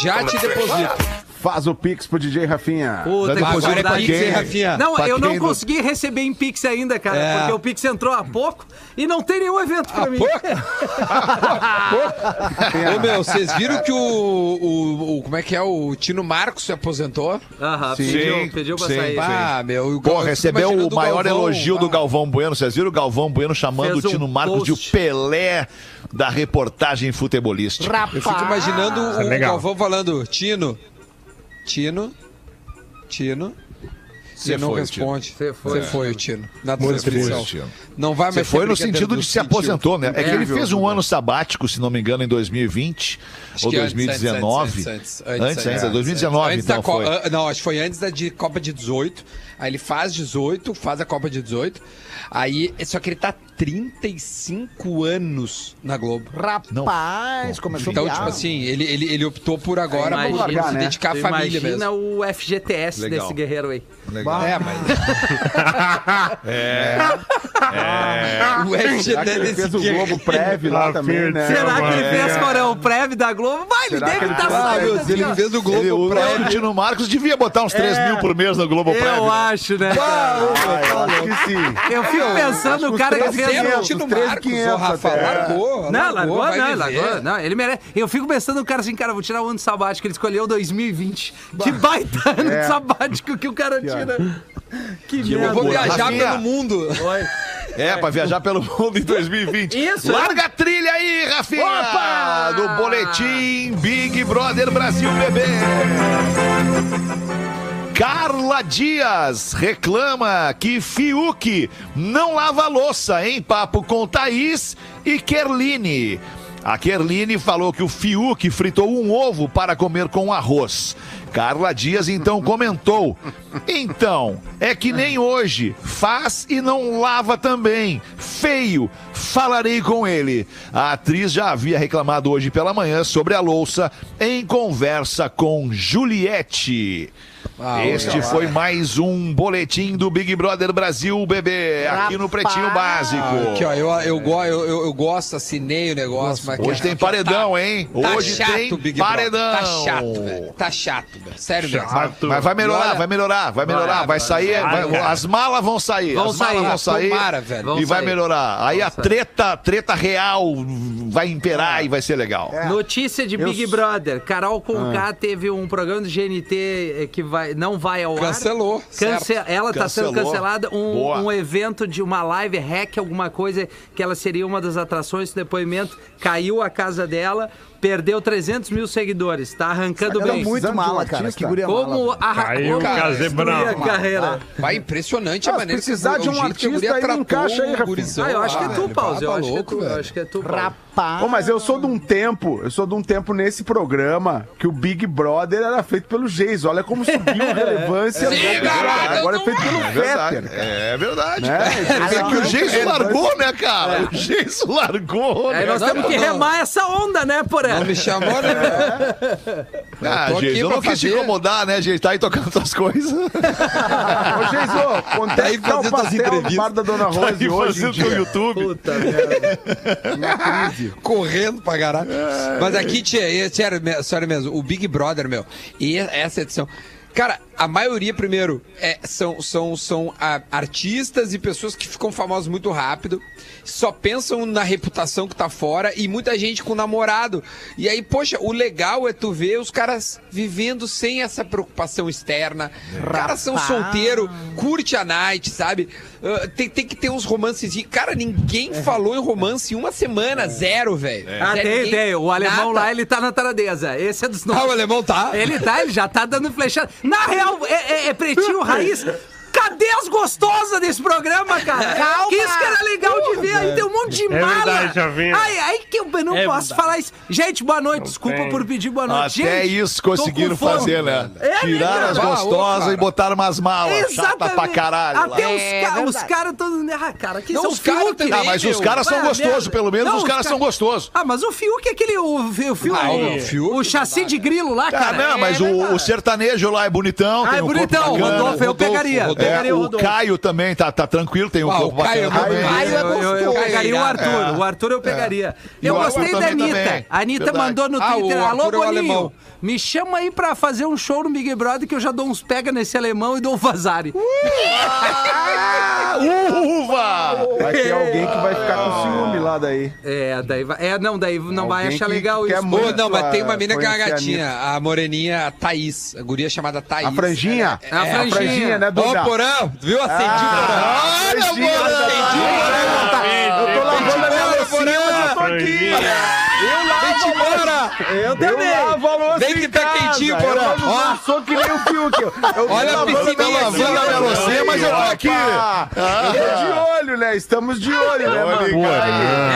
Speaker 7: Já te deposito.
Speaker 4: Faz o pix pro DJ Rafinha.
Speaker 1: Puta, que
Speaker 7: Agora é. Pix, hein, Rafinha?
Speaker 1: Não,
Speaker 3: Pra
Speaker 1: eu não
Speaker 3: quem-
Speaker 1: consegui receber em Pix ainda, cara,
Speaker 7: É.
Speaker 1: porque o Pix entrou há pouco e não tem nenhum evento pra mim. [laughs]
Speaker 7: Ô, meu, vocês viram que o, o, o- Como é que é? O Tino Marcos se aposentou?
Speaker 1: Aham,
Speaker 3: Sim,
Speaker 1: pediu, pediu pra
Speaker 3: sim.
Speaker 1: sair.
Speaker 7: Ah, meu. o
Speaker 3: Pô,
Speaker 7: Gal-
Speaker 3: recebeu o maior
Speaker 7: Galvão,
Speaker 3: elogio do
Speaker 7: ah.
Speaker 3: Galvão Bueno. Vocês viram o Galvão Bueno chamando
Speaker 1: Fez
Speaker 3: o
Speaker 1: um
Speaker 3: Tino Marcos de o
Speaker 1: post.
Speaker 3: Pelé da reportagem futebolística.
Speaker 7: Eu fico imaginando o
Speaker 6: legal.
Speaker 7: Galvão falando: Tino, Tino, Tino.
Speaker 3: Você
Speaker 7: não responde.
Speaker 1: Você foi.
Speaker 7: Foi, o Tino. Na transmissão. Não vai
Speaker 3: Você
Speaker 7: mais
Speaker 3: foi no sentido
Speaker 7: do
Speaker 3: de se aposentou, né? É que ele fez um ano sabático, se não me engano, em 2020
Speaker 7: Acho
Speaker 3: ou
Speaker 7: que antes,
Speaker 3: 2019.
Speaker 7: Antes, antes,
Speaker 3: Antes, antes, é 2019,
Speaker 7: Antes da
Speaker 3: então
Speaker 7: ah, Não, acho que foi antes da de Copa de 18. Aí ele faz 18, faz a Copa de 18. Aí, só que ele tá 35 anos na Globo.
Speaker 5: Rapaz, começou
Speaker 7: Então,
Speaker 5: a
Speaker 7: tipo assim, ele, ele, ele optou por agora
Speaker 1: Imagina,
Speaker 7: pra se
Speaker 4: né?
Speaker 7: dedicar à família
Speaker 1: imagina
Speaker 7: mesmo.
Speaker 1: o FGTS
Speaker 3: Legal.
Speaker 1: desse guerreiro aí.
Speaker 7: É, mas. [laughs]
Speaker 3: É.
Speaker 7: O FGT
Speaker 4: Será que ele
Speaker 7: desse
Speaker 4: fez o. Globo Prévio lá também, né?
Speaker 1: Será que ele
Speaker 6: É.
Speaker 1: fez Corão o prévio da Globo? Vai, ele deve estar
Speaker 4: fez?
Speaker 1: saindo assim,
Speaker 7: ele fez o Globo
Speaker 3: Ele, o,
Speaker 7: Prévio.
Speaker 3: o Tino Marcos devia botar uns 3 mil por mês no Globo Prévio.
Speaker 1: Eu acho, né?
Speaker 4: Eu acho que sim.
Speaker 1: Eu fico pensando no cara que fez
Speaker 7: Sempre
Speaker 1: o...
Speaker 7: o Tino
Speaker 4: os três
Speaker 7: Marcos,
Speaker 4: quinhentos
Speaker 7: o Rafa,
Speaker 4: até.
Speaker 7: largou.
Speaker 1: Não, largou,
Speaker 7: vai
Speaker 1: não, largou. Não, ele merece. Eu fico pensando no cara assim, cara, vou tirar o ano sabático. Ele escolheu 2020. Que baita ano
Speaker 4: É.
Speaker 1: sabático que o cara tira. Que,
Speaker 7: Eu
Speaker 1: merda.
Speaker 7: vou viajar
Speaker 3: Rafinha.
Speaker 7: pelo mundo.
Speaker 1: Oi.
Speaker 3: É, pra viajar pelo mundo em 2020.
Speaker 1: Isso,
Speaker 3: Larga a trilha aí, Rafinha!
Speaker 1: Opa!
Speaker 3: Do boletim Big Brother Brasil Bebê. Carla Dias reclama que Fiuk não lava louça em papo com Thaís e Kerline. A Kerline falou que o Fiuk fritou um ovo para comer com arroz. Carla Dias então comentou: Então, é que nem hoje, faz e não lava também. Feio, falarei com ele. A atriz já havia reclamado hoje pela manhã sobre a louça em conversa com Juliette.
Speaker 7: Ah,
Speaker 3: este foi mais um boletim do Big Brother Brasil, bebê, aqui no Pretinho Básico.
Speaker 7: Ah, Aqui, ó, eu, eu, eu, eu, eu gosto, assinei o negócio, mas
Speaker 3: Hoje
Speaker 7: aqui,
Speaker 3: tem
Speaker 7: aqui, ó,
Speaker 3: paredão,
Speaker 7: tá-
Speaker 3: hein?
Speaker 7: Tá
Speaker 3: Hoje
Speaker 7: chato
Speaker 3: tem
Speaker 7: o Big Brother.
Speaker 3: paredão.
Speaker 7: Tá chato, velho. Tá chato, velho. Sério.
Speaker 6: Chato.
Speaker 3: Mas vai melhorar,
Speaker 7: olha-
Speaker 3: vai melhorar, vai melhorar, vai sair,
Speaker 6: vai,
Speaker 3: vai- as malas vão sair,
Speaker 1: Vão
Speaker 3: as malas
Speaker 1: sair,
Speaker 3: vão sair
Speaker 7: tomara, velho.
Speaker 1: Vão
Speaker 3: e vai
Speaker 1: sair.
Speaker 3: melhorar. Aí
Speaker 1: Vão
Speaker 3: a
Speaker 1: sair.
Speaker 3: treta, treta real vai imperar e vai ser legal.
Speaker 1: Notícia de Big
Speaker 4: Eu-
Speaker 1: Brother. Carol Conká teve um programa do GNT eh, que vai, não vai ao ar.
Speaker 7: Cancelou,
Speaker 1: Cance-
Speaker 7: certo.
Speaker 1: Ela está sendo
Speaker 3: Cancelou.
Speaker 1: cancelada. Um, um evento de uma live hack, alguma coisa que ela seria uma das atrações. Esse depoimento caiu a casa dela, perdeu 300 mil seguidores. Tá arrancando
Speaker 5: Ela é
Speaker 1: bem.
Speaker 5: muito
Speaker 4: de um
Speaker 5: mala, cara. Que guria
Speaker 1: Como
Speaker 5: mala.
Speaker 1: a
Speaker 6: Caiu Casebrão.
Speaker 1: a carreira.
Speaker 7: Vai impressionante a
Speaker 4: Ah, se
Speaker 7: maneira
Speaker 4: precisar
Speaker 7: que
Speaker 4: de um
Speaker 7: que a
Speaker 4: artista,
Speaker 7: guria
Speaker 4: aí encaixa aí, Rafinha.
Speaker 7: gurizão
Speaker 1: Ah, eu acho que é tu. Pause. Eu
Speaker 7: Tá
Speaker 1: acho que é tu. Eu acho que é tu, Pause.
Speaker 5: Rapaz.
Speaker 4: Pô, mas eu sou de um tempo, eu sou de um tempo nesse programa que o Big Brother era feito pelo Geis. Olha como subiu a [laughs] relevância.
Speaker 7: Sim,
Speaker 4: Agora é feito pelo
Speaker 3: É verdade,
Speaker 4: Fetter.
Speaker 3: é verdade.
Speaker 4: Né?
Speaker 3: É que o Geiso
Speaker 4: É,
Speaker 3: largou, né, cara? O Geiso largou,
Speaker 1: Aí
Speaker 3: né?
Speaker 1: nós temos que
Speaker 7: não.
Speaker 1: remar essa onda, né, Poré?
Speaker 7: Não me chamou, né, velho?
Speaker 3: Ah, Geiso, eu não quis te
Speaker 7: fazer-
Speaker 3: incomodar, né, Geiso? Tá aí tocando tuas coisas. [laughs]
Speaker 4: Ô, Geiso, quanto é
Speaker 7: Aí
Speaker 4: que tá o
Speaker 7: fazendo as
Speaker 4: pastel do
Speaker 7: entrevistas.
Speaker 4: bar da Dona
Speaker 3: Tá
Speaker 4: Rose
Speaker 3: aí
Speaker 4: hoje em
Speaker 3: no
Speaker 4: dia?
Speaker 3: YouTube.
Speaker 1: Puta merda.
Speaker 4: Na crise.
Speaker 7: Correndo pra caralho. Mas aqui, tia, é sério, sério mesmo, o Big Brother, meu, e essa edição. Cara, a maioria, primeiro, é, são, são, são ah, artistas e pessoas que ficam famosos muito rápido, só pensam na reputação que tá fora e muita gente com namorado. E aí, poxa, o legal é tu ver os caras vivendo sem essa preocupação externa. Os caras são solteiros, curte a night, sabe? Ah, tem, tem que ter uns romances. Cara, ninguém falou em romance em uma semana, zero, velho.
Speaker 1: Ah,
Speaker 7: Zero,
Speaker 1: tem,
Speaker 7: ninguém-
Speaker 1: tem. O alemão
Speaker 7: nada.
Speaker 1: lá, ele tá na taradeza. Esse é dos
Speaker 7: Ah, o
Speaker 1: nossos.
Speaker 7: alemão tá?
Speaker 1: Ele tá, ele já tá dando flechada. Na real, é, é- é pretinho raiz. [laughs] Cadê as gostosas desse programa, cara? [laughs]
Speaker 5: Calma.
Speaker 1: Que isso que era legal de ver. Aí tem um monte de
Speaker 6: É
Speaker 1: mala.
Speaker 6: verdade, Chavinha.
Speaker 1: Ai, aí que eu não
Speaker 8: É
Speaker 1: posso
Speaker 8: verdade.
Speaker 1: falar isso. Gente, boa noite. Desculpa
Speaker 6: tem.
Speaker 1: por pedir boa noite.
Speaker 3: Até
Speaker 1: Gente,
Speaker 3: isso conseguiram fazer, né?
Speaker 1: É,
Speaker 3: Tiraram
Speaker 1: né,
Speaker 3: as?
Speaker 7: Ah, ô,
Speaker 3: gostosas e botaram umas malas. Chata pra
Speaker 1: Exatamente.
Speaker 3: caralho. lá.
Speaker 1: Até os,
Speaker 5: É
Speaker 1: ca- os caras todos. Ah, cara, que
Speaker 7: Não,
Speaker 1: são
Speaker 7: os caras também,
Speaker 3: Ah, mas os caras são
Speaker 1: Vai a
Speaker 3: gostosos, pelo menos
Speaker 1: Não,
Speaker 3: os caras
Speaker 1: ca-
Speaker 3: são gostosos.
Speaker 1: Ah, mas o Fiuk é aquele. O, o, Fiuk,
Speaker 7: Ah,
Speaker 1: o,
Speaker 7: o Fiuk
Speaker 1: o chassi de grilo lá,
Speaker 3: Ah,
Speaker 1: cara.
Speaker 3: não, mas
Speaker 1: É
Speaker 3: o, sertanejo lá é bonitão.
Speaker 1: Ah, é bonitão. Rodolfo eu pegaria.
Speaker 3: É,
Speaker 1: pegaria o
Speaker 3: o
Speaker 1: Rodolfo.
Speaker 3: Caio também tá, tá tranquilo, tem um
Speaker 7: Ah,
Speaker 3: corpo
Speaker 7: o Caio
Speaker 3: bacana
Speaker 7: é
Speaker 3: também.
Speaker 7: bom.
Speaker 5: Caio é
Speaker 1: Eu, eu,
Speaker 5: gostoso.
Speaker 1: pegaria o Arthur.
Speaker 3: É.
Speaker 1: O Arthur eu pegaria. Eu
Speaker 3: o
Speaker 1: gostei da Anitta.
Speaker 3: também.
Speaker 1: A Anitta
Speaker 3: Verdade.
Speaker 1: mandou no
Speaker 7: Ah, o
Speaker 1: Twitter. Alô,
Speaker 7: é o
Speaker 1: Boninho.
Speaker 7: alemão.
Speaker 1: Me chama aí pra fazer um show no Big Brother que eu já dou uns pega nesse alemão e dou um vazare. [laughs]
Speaker 3: Ah, uva!
Speaker 4: Vai ter alguém que vai ficar com ciúme lá daí.
Speaker 1: É, daí vai. É, não, daí não vai
Speaker 4: Alguém
Speaker 1: achar
Speaker 4: que
Speaker 1: legal
Speaker 4: quer
Speaker 1: isso.
Speaker 4: muito
Speaker 7: Ô, não, mas tem uma
Speaker 4: a-
Speaker 7: mina que é uma
Speaker 4: conhecer a
Speaker 7: gatinha, a, moreninha a Thaís, a guria chamada Thaís.
Speaker 4: A franjinha?
Speaker 1: É, a
Speaker 4: a
Speaker 1: franjinha.
Speaker 4: franjinha, né,
Speaker 7: Ô,
Speaker 4: Duda?
Speaker 7: Porã, viu? Acendi
Speaker 4: Ah,
Speaker 7: o Porã.
Speaker 4: franjinha,
Speaker 7: Olha, Porã,
Speaker 4: Duda.
Speaker 7: acendi o Porã.
Speaker 4: Eu tô lavando a minha loucinha, mas eu tô aqui. Eu lavo a
Speaker 7: embora.
Speaker 1: Eu também.
Speaker 4: lavo a louça
Speaker 7: Vem
Speaker 4: em
Speaker 7: que tá
Speaker 4: Eu
Speaker 7: Porã. Ó.
Speaker 4: Eu sou que nem o Fiuk. Eu- eu
Speaker 7: Olha a piscininha
Speaker 4: minha
Speaker 7: aqui,
Speaker 3: a louça, mas eu tô aqui.
Speaker 4: Eu tô de olho, né? Estamos de olho, né, mano?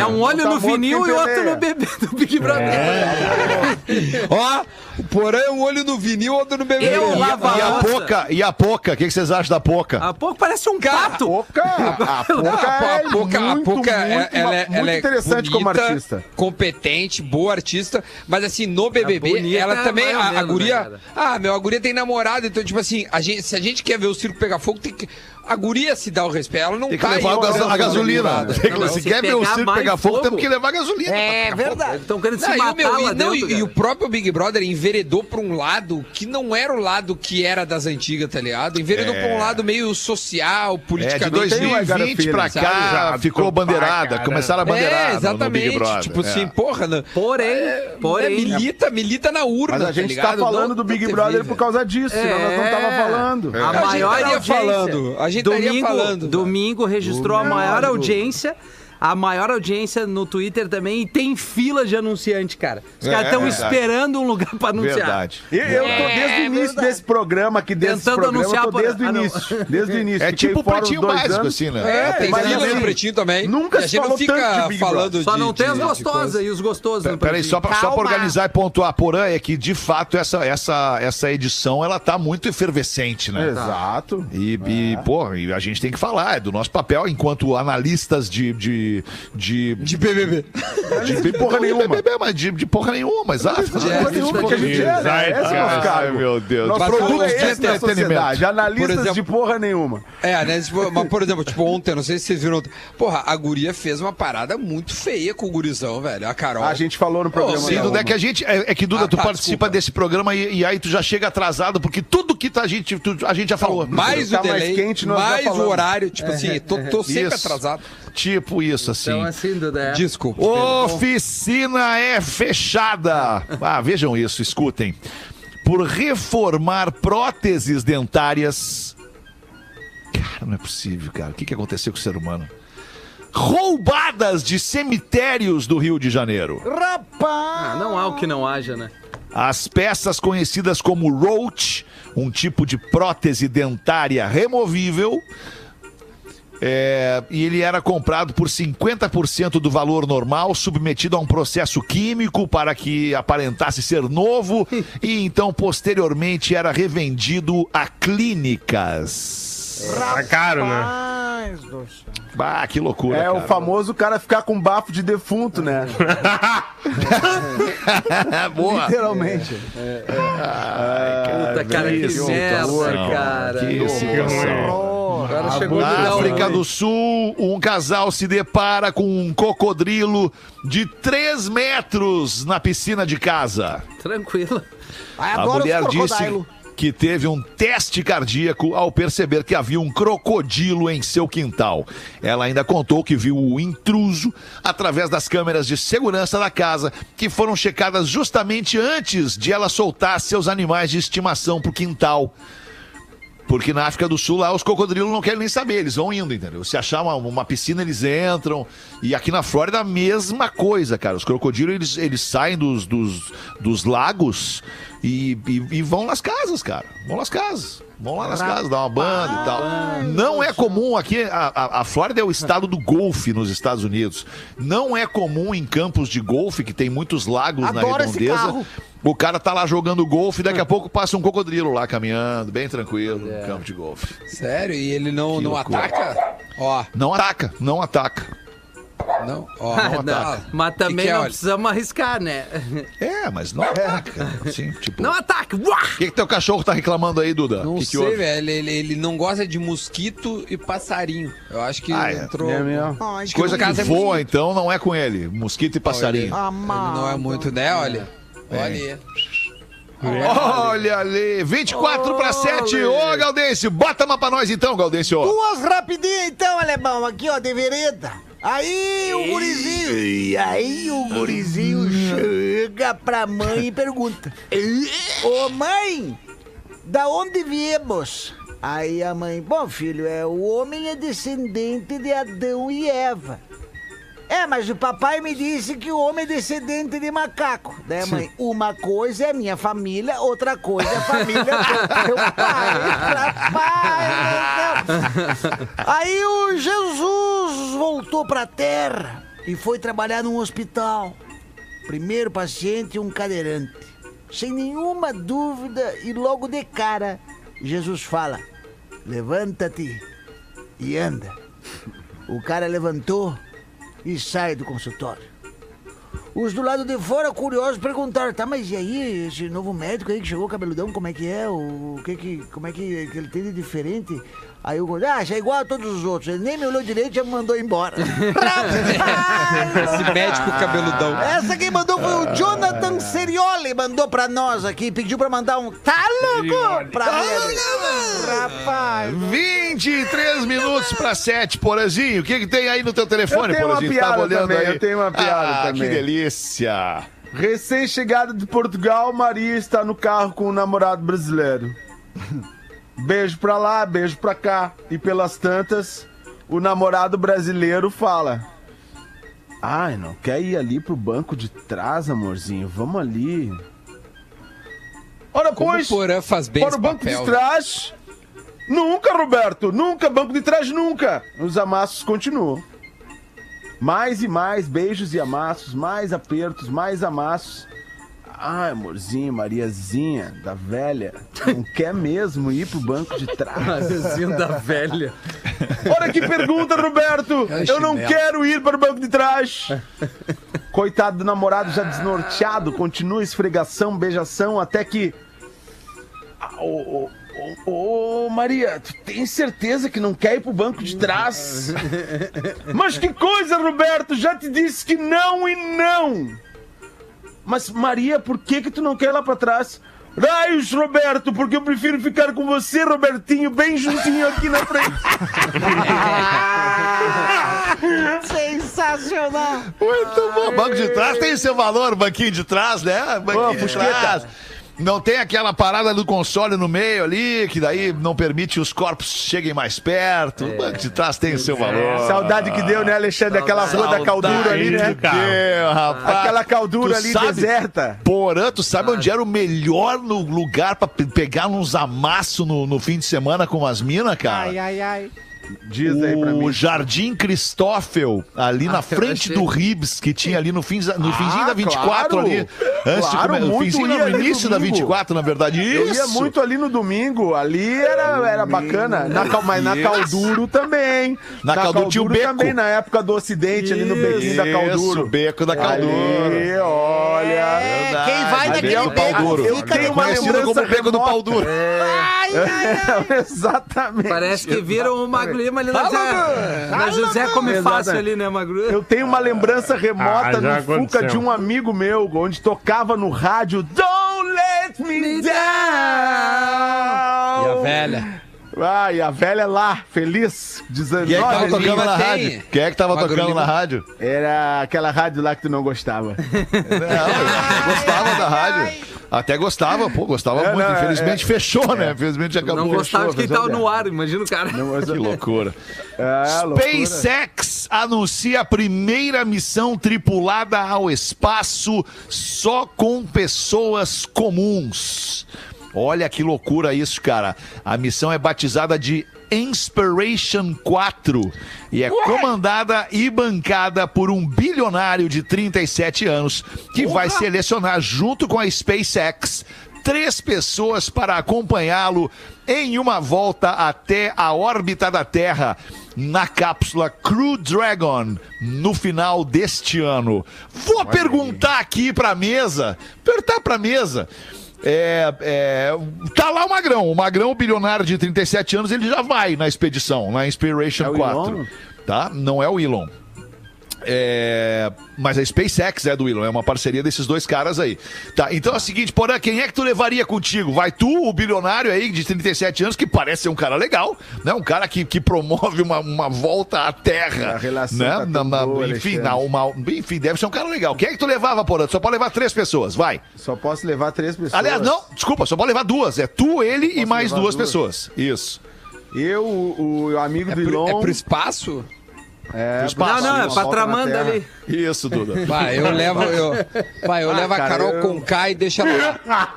Speaker 1: É um olho
Speaker 4: Tá
Speaker 1: no vinil e outro no bebê do Big Brother. [laughs]
Speaker 7: Ó, o Porã é um olho no vinil, outro no bebê.
Speaker 1: Eu lavo
Speaker 3: E a
Speaker 1: Nossa.
Speaker 3: Poca, e a Poca, o que que vocês acham da Poca?
Speaker 1: A pouco parece um pato.
Speaker 4: Poca, a Poca [laughs]
Speaker 7: Não, a
Speaker 4: é
Speaker 7: Poca, a
Speaker 4: muito,
Speaker 7: Poca, é-
Speaker 4: muito,
Speaker 7: ela, é-
Speaker 4: muito
Speaker 7: ela é
Speaker 4: interessante como
Speaker 7: bonita,
Speaker 4: artista.
Speaker 7: competente, boa artista, mas assim, no BBB,
Speaker 1: bonita
Speaker 7: ela
Speaker 1: é
Speaker 7: também,
Speaker 1: mais ou
Speaker 7: a, a
Speaker 1: menos,
Speaker 7: guria,
Speaker 1: né, cara?
Speaker 7: ah, meu, a guria tem namorado, então tipo assim, a gente, se a gente quer ver o circo pegar fogo, tem que, a guria se dá o respeito, ela não
Speaker 3: Tem que
Speaker 7: cai
Speaker 3: levar
Speaker 7: em
Speaker 3: a, gaso-
Speaker 7: outra
Speaker 3: a gasolina. Tem que- se
Speaker 1: se
Speaker 3: quer ver o
Speaker 1: pegar
Speaker 3: circo pegar fogo,
Speaker 1: fogo.
Speaker 3: temos que levar gasolina.
Speaker 5: É verdade.
Speaker 1: Estão querendo se
Speaker 7: Não, e, o
Speaker 1: matar
Speaker 7: meu,
Speaker 1: lá
Speaker 7: e, não,
Speaker 1: dentro,
Speaker 7: e- e o próprio Big Brother enveredou pra um lado que não era o lado que era das antigas, tá ligado? Enveredou
Speaker 3: É.
Speaker 7: pra um lado meio social,
Speaker 3: É, de
Speaker 7: politicamente.
Speaker 3: 2020 pra
Speaker 7: sabe?
Speaker 3: cá
Speaker 6: Já
Speaker 3: ficou bandeirada. Começaram a bandeirar
Speaker 7: É,
Speaker 3: no- no Big
Speaker 7: exatamente. Tipo
Speaker 3: é.
Speaker 7: assim, porra, né?
Speaker 1: Porém,
Speaker 7: É,
Speaker 1: porém.
Speaker 7: milita, milita na urna,
Speaker 4: Mas a gente
Speaker 7: tá
Speaker 4: tá
Speaker 7: ligado?
Speaker 4: falando do Big Brother por causa disso, senão nós não tava
Speaker 1: É.
Speaker 4: falando.
Speaker 1: A
Speaker 7: A gente
Speaker 1: maior
Speaker 7: estaria
Speaker 1: audiência.
Speaker 7: falando, a gente estaria
Speaker 1: domingo,
Speaker 7: falando.
Speaker 1: Domingo registrou a maior audiência. A maior audiência no Twitter também e tem fila de anunciante, cara. Os
Speaker 3: É,
Speaker 1: caras estão
Speaker 3: é
Speaker 1: esperando um lugar pra anunciar.
Speaker 3: Verdade.
Speaker 4: Eu, eu tô
Speaker 5: É,
Speaker 4: desde o início
Speaker 5: verdade.
Speaker 4: desse programa aqui, desse
Speaker 1: Tentando
Speaker 4: programa,
Speaker 1: anunciar
Speaker 4: eu tô desde o
Speaker 1: Ah,
Speaker 4: início. Desde o [laughs] início.
Speaker 3: É tipo o pretinho básico,
Speaker 4: anos.
Speaker 3: assim, né?
Speaker 7: É, tem
Speaker 4: mas
Speaker 7: fila
Speaker 4: assim,
Speaker 7: no pretinho também.
Speaker 4: nunca
Speaker 7: e a
Speaker 4: se
Speaker 7: gente não
Speaker 4: falou tanto de
Speaker 7: falando de.
Speaker 1: Só não tem as gostosas e os gostosos. no
Speaker 3: Peraí, só pra, só pra organizar e pontuar, Porã, é que de fato essa, essa, essa edição ela tá muito efervescente, né?
Speaker 4: Exato.
Speaker 3: E, e, pô, e a gente tem que falar, é do nosso papel enquanto analistas de. de, de,
Speaker 7: De BBB.
Speaker 3: de,
Speaker 4: porra
Speaker 3: não de
Speaker 4: nenhuma.
Speaker 3: BBB, mas de, de porra nenhuma, exato.
Speaker 4: Porra nenhuma que a gente é, né? Esse é o nosso
Speaker 3: Ai,
Speaker 4: cargo.
Speaker 3: meu Deus.
Speaker 4: Nosso
Speaker 7: Mas
Speaker 4: produto
Speaker 7: produtos
Speaker 4: é
Speaker 7: de
Speaker 3: entretenimento.
Speaker 4: Analistas
Speaker 7: exemplo-
Speaker 4: de porra nenhuma.
Speaker 7: É, né? Tipo, mas, por exemplo, tipo, ontem, não sei se vocês viram. ontem. Porra, a guria fez uma parada muito feia com o gurizão, velho. A Carol.
Speaker 4: A gente falou no programa.
Speaker 3: Sim,
Speaker 4: da
Speaker 3: Duda, é que a gente. É, é que, Duda,
Speaker 7: Ah,
Speaker 3: tu
Speaker 7: tá,
Speaker 3: participa
Speaker 7: desculpa.
Speaker 3: desse programa e, e aí tu já chega atrasado, porque tudo que tá, a, gente, tu- a gente já falou.
Speaker 7: mais o
Speaker 4: Tá mais
Speaker 7: delay,
Speaker 4: quente, nós já
Speaker 7: mais o horário. Tipo assim, tô, tô sempre
Speaker 3: Isso.
Speaker 7: atrasado.
Speaker 3: Tipo isso, assim.
Speaker 1: Então, assim, Duda, é.
Speaker 7: Desculpa.
Speaker 3: Oficina é fechada. [laughs] Ah, vejam isso, escutem. Por reformar próteses dentárias. Cara, não é possível, cara. O que, que aconteceu com o ser humano? Roubadas de cemitérios do Rio de Janeiro.
Speaker 5: Rapaz!
Speaker 1: Ah, não há o que não haja, né?
Speaker 3: As peças conhecidas como Roach, um tipo de prótese dentária removível, é, e ele era comprado por 50% do valor normal, submetido a um processo químico para que aparentasse ser novo, e então posteriormente era revendido a clínicas.
Speaker 6: Tá caro, né?
Speaker 5: Rapaz do céu.
Speaker 3: Ah, que loucura.
Speaker 4: É o
Speaker 3: cara.
Speaker 4: famoso cara ficar com bafo de defunto, né? [laughs]
Speaker 3: Boa.
Speaker 4: Literalmente.
Speaker 1: Puta, cara, que
Speaker 3: que
Speaker 1: merda, cara.
Speaker 3: Que situação.
Speaker 1: Chegou
Speaker 3: Na Ah, África do Sul, um casal se depara com um crocodilo de 3 metros na piscina de casa.
Speaker 1: Tranquilo.
Speaker 5: Ai,
Speaker 3: A mulher disse
Speaker 5: crocodilo.
Speaker 3: Que teve um teste cardíaco ao perceber que havia um crocodilo em seu quintal. Ela ainda contou que viu o intruso através das câmeras de segurança da casa, que foram checadas justamente antes de ela soltar seus animais de estimação pro quintal. Porque na África do Sul, lá, os crocodilos não querem nem saber, eles vão indo, entendeu? Se achar uma, uma piscina, eles entram. E aqui na Flórida, a mesma coisa, cara. Os crocodilos, eles, eles saem dos, dos, dos lagos e, e, e vão nas casas, cara. Vão nas casas. Vão lá nas casas, dar uma banda e tal. Não é comum aqui, a, a, a Flórida é o estado do golfe nos Estados Unidos. Não é comum em campos de golfe, que tem muitos lagos
Speaker 5: Adoro
Speaker 3: na
Speaker 5: esse
Speaker 3: redondeza.
Speaker 5: carro.
Speaker 3: O cara tá lá jogando golfe e daqui a pouco passa um crocodilo lá caminhando, bem tranquilo,
Speaker 1: É.
Speaker 3: no campo de golfe.
Speaker 7: Sério? E ele não,
Speaker 3: Que
Speaker 7: não
Speaker 3: loucura.
Speaker 7: ataca? Ó,
Speaker 3: Não ataca, não ataca.
Speaker 7: Não. Ó,
Speaker 1: Ah,
Speaker 7: não.
Speaker 1: Mas
Speaker 7: Que
Speaker 1: também
Speaker 7: que é,
Speaker 1: não
Speaker 7: olha?
Speaker 1: precisamos arriscar, né?
Speaker 3: É, mas não ataca. Assim, tipo.
Speaker 1: Não ataque!
Speaker 3: O que, que teu cachorro tá reclamando aí, Duda?
Speaker 7: Não
Speaker 3: que que
Speaker 7: sei,
Speaker 3: houve?
Speaker 7: velho. Ele, ele não gosta de mosquito e passarinho. Eu acho que
Speaker 3: Ah, é.
Speaker 7: entrou.
Speaker 4: É mesmo.
Speaker 7: Acho
Speaker 3: Coisa
Speaker 7: caso
Speaker 3: que
Speaker 7: é
Speaker 3: voa,
Speaker 7: mosquito.
Speaker 3: então, não é com ele. Mosquito e passarinho.
Speaker 7: Ele
Speaker 5: Amado.
Speaker 7: não é muito, né? Olha. Olha aí.
Speaker 3: Olha ali, 24 para 7. Ô, Gaudêncio, bota uma pra nós então, Gaudêncio.
Speaker 5: Duas rapidinhas então, alemão, aqui ó, de vereda. Aí o gurizinho, e aí o gurizinho chega pra mãe e pergunta: Ô mãe, da onde viemos? Aí a mãe, bom filho, é o homem é descendente de Adão e Eva. É, mas o papai me disse que o homem é descendente de macaco. A mãe, uma coisa é minha família, outra coisa é a família do [laughs] meu pai. Rapaz, meu Deus. Aí o Jesus voltou pra terra e foi trabalhar num hospital. Primeiro paciente, um cadeirante. Sem nenhuma dúvida e logo de cara, Jesus fala: Levanta-te e anda. O cara levantou e sai do consultório. Os do lado de fora, curiosos, perguntaram: tá, mas e aí, esse novo médico aí que chegou cabeludão, como é que é? O, que que, como é que, que ele tem de diferente? Aí o gordo, ah, já é igual a todos os outros. Ele nem me olhou direito e já me mandou embora. [laughs]
Speaker 7: Esse médico cabeludão.
Speaker 5: Essa quem mandou foi o Jonathan Serioli, mandou pra nós aqui, pediu pra mandar um tá louco pra ele. Rapaz.
Speaker 3: 23 minutos para 7, Porazinho. O que, que tem aí no teu telefone,
Speaker 4: Eu tenho uma
Speaker 3: Porazinho?
Speaker 4: piada
Speaker 3: olhando
Speaker 4: também,
Speaker 3: aí?
Speaker 4: eu tenho uma piada
Speaker 3: ah,
Speaker 4: também.
Speaker 3: Que delícia.
Speaker 4: Recém-chegada de Portugal, Maria está no carro com o namorado brasileiro. Beijo pra lá, beijo pra cá. E pelas tantas, o namorado brasileiro fala: Ai, não quer ir ali pro banco de trás, amorzinho? Vamos ali. Ora,
Speaker 7: Como
Speaker 4: pois,
Speaker 7: Porã faz bem
Speaker 4: para o banco
Speaker 7: papel,
Speaker 4: de
Speaker 7: né?
Speaker 4: trás. Nunca, Roberto, nunca, banco de trás nunca. Os amassos continuam. Mais e mais beijos e amassos, mais apertos, mais amassos. Ai, amorzinho, Mariazinha, da velha, não quer mesmo ir pro banco de trás?
Speaker 1: Vizinho da velha.
Speaker 4: Olha que pergunta, Roberto! Eu não quero ir para o banco de trás! Coitado do namorado já desnorteado, continua esfregação, beijação, até que. Ah, Ô, ô, ô, Maria, tu tem certeza que não quer ir pro banco de trás? [laughs] Mas que coisa, Roberto! Já te disse que não e não! Mas, Maria, por que que tu não quer ir lá pra trás? Raios, Roberto, porque eu prefiro ficar com você, Robertinho, bem juntinho aqui na frente. [laughs]
Speaker 5: Sensacional.
Speaker 3: Muito bom. Banco de trás tem seu valor, banquinho de trás, né? Banquinho de trás. Não tem aquela parada do console no meio ali, que daí não permite os corpos cheguem mais perto. O banco de trás tem o seu valor.
Speaker 4: Saudade que deu, né, Alexandre? Aquela rua da caldura ali, né?
Speaker 3: Deu, rapaz.
Speaker 4: Aquela caldura
Speaker 3: Tu
Speaker 4: ali
Speaker 3: sabe-
Speaker 4: deserta.
Speaker 3: Porã, tu sabe onde era o melhor no lugar pra pe- pegar uns amassos no, no fim de semana com as minas, cara?
Speaker 5: Ai, ai, ai.
Speaker 4: Diz aí pra
Speaker 3: O
Speaker 4: mim.
Speaker 3: Jardim Cristófel, ali na frente
Speaker 1: achei-
Speaker 3: do Ribs, que tinha ali no, fim, no finzinho
Speaker 4: Ah,
Speaker 3: da 24
Speaker 4: claro.
Speaker 3: ali. Antes
Speaker 4: Claro,
Speaker 3: de comer, no
Speaker 4: muito
Speaker 3: finzinho, no início da
Speaker 4: domingo.
Speaker 3: 24, na verdade. Isso!
Speaker 4: Eu ia muito ali no domingo, ali era, era bacana. Na, cal- mas na
Speaker 3: Isso.
Speaker 4: Calduro também.
Speaker 3: Na Calduro tinha o beco.
Speaker 4: também, na época do Ocidente, ali no bequinho da
Speaker 3: Isso,
Speaker 4: Calduro.
Speaker 3: o beco da Calduro.
Speaker 4: Ali, olha.
Speaker 3: Verdade.
Speaker 5: Quem vai naquele
Speaker 3: é o pau
Speaker 5: beco
Speaker 3: duro.
Speaker 4: Eu
Speaker 5: fica
Speaker 4: tenho uma lembrança
Speaker 3: como beco do
Speaker 4: remota.
Speaker 3: pau duro.
Speaker 5: Ai. [laughs]
Speaker 4: Exatamente.
Speaker 1: Parece que viram o Magro Lima ali na José, na José Come
Speaker 4: Exatamente.
Speaker 1: Fácil ali, né, Magro?
Speaker 4: Eu tenho uma lembrança remota
Speaker 6: Ah,
Speaker 4: no Fuca de um amigo meu, onde tocava no rádio Don't Let Me Down.
Speaker 7: E a velha.
Speaker 4: Ai, a velha lá, feliz, dizendo.
Speaker 3: Quem é que tava tocando
Speaker 7: Lima
Speaker 3: na
Speaker 7: tem.
Speaker 3: rádio? Quem é que tava
Speaker 7: Magro
Speaker 3: tocando
Speaker 7: Lima.
Speaker 3: na rádio?
Speaker 4: Era aquela rádio lá que tu não gostava.
Speaker 3: Não, eu gostava da rádio. Até gostava, pô, gostava
Speaker 4: É,
Speaker 3: muito.
Speaker 4: não, é,
Speaker 3: Infelizmente fechou, né? Infelizmente acabou.
Speaker 1: Não gostava de quem
Speaker 4: fechou,
Speaker 1: tava
Speaker 4: fechou,
Speaker 1: no ar, imagina o cara.
Speaker 3: Que loucura.
Speaker 4: É, loucura.
Speaker 3: SpaceX anuncia a primeira missão tripulada ao espaço só com pessoas comuns. Olha que loucura isso, cara. A missão é batizada de Inspiration 4 e é comandada e bancada por um bilionário de 37 anos que vai selecionar junto com a SpaceX três pessoas para acompanhá-lo em uma volta até a órbita da Terra na cápsula Crew Dragon no final deste ano. Vou perguntar aqui para a mesa, perguntar para mesa. É, é, tá lá o Magrão, o Magrão, bilionário de 37 anos, ele já vai na expedição, na Inspiration
Speaker 4: É o
Speaker 3: 4.
Speaker 4: Elon?
Speaker 3: Tá? Não é o Elon. É, mas a SpaceX é do Elon, é uma parceria desses dois caras aí. Tá, então é o seguinte, Porã, quem é que tu levaria contigo? Vai tu, o bilionário aí de 37 anos, que parece ser um cara legal, né? Um cara que, que promove uma, uma volta à Terra.
Speaker 4: A relação
Speaker 3: né?
Speaker 4: tá
Speaker 3: Na- na-
Speaker 4: boa,
Speaker 3: enfim, na- uma, enfim, deve ser um cara legal. Quem é que tu levava, Porã? Tu Só pode levar três pessoas, vai.
Speaker 4: Só posso levar três pessoas.
Speaker 3: Aliás, não, desculpa, só pode levar duas. É tu, ele e mais duas,
Speaker 4: duas?
Speaker 3: pessoas. Isso.
Speaker 4: Eu, o, o amigo
Speaker 7: É
Speaker 4: do
Speaker 7: pro,
Speaker 4: Elon.
Speaker 7: é pro espaço?
Speaker 4: É,
Speaker 3: espaço.
Speaker 1: Não, não, é pra Tramanda ali.
Speaker 3: Isso, Duda.
Speaker 7: Vai, eu levo, eu, vai, eu levo a
Speaker 4: cara,
Speaker 7: Carol
Speaker 4: eu-
Speaker 7: com K e deixa ela lá.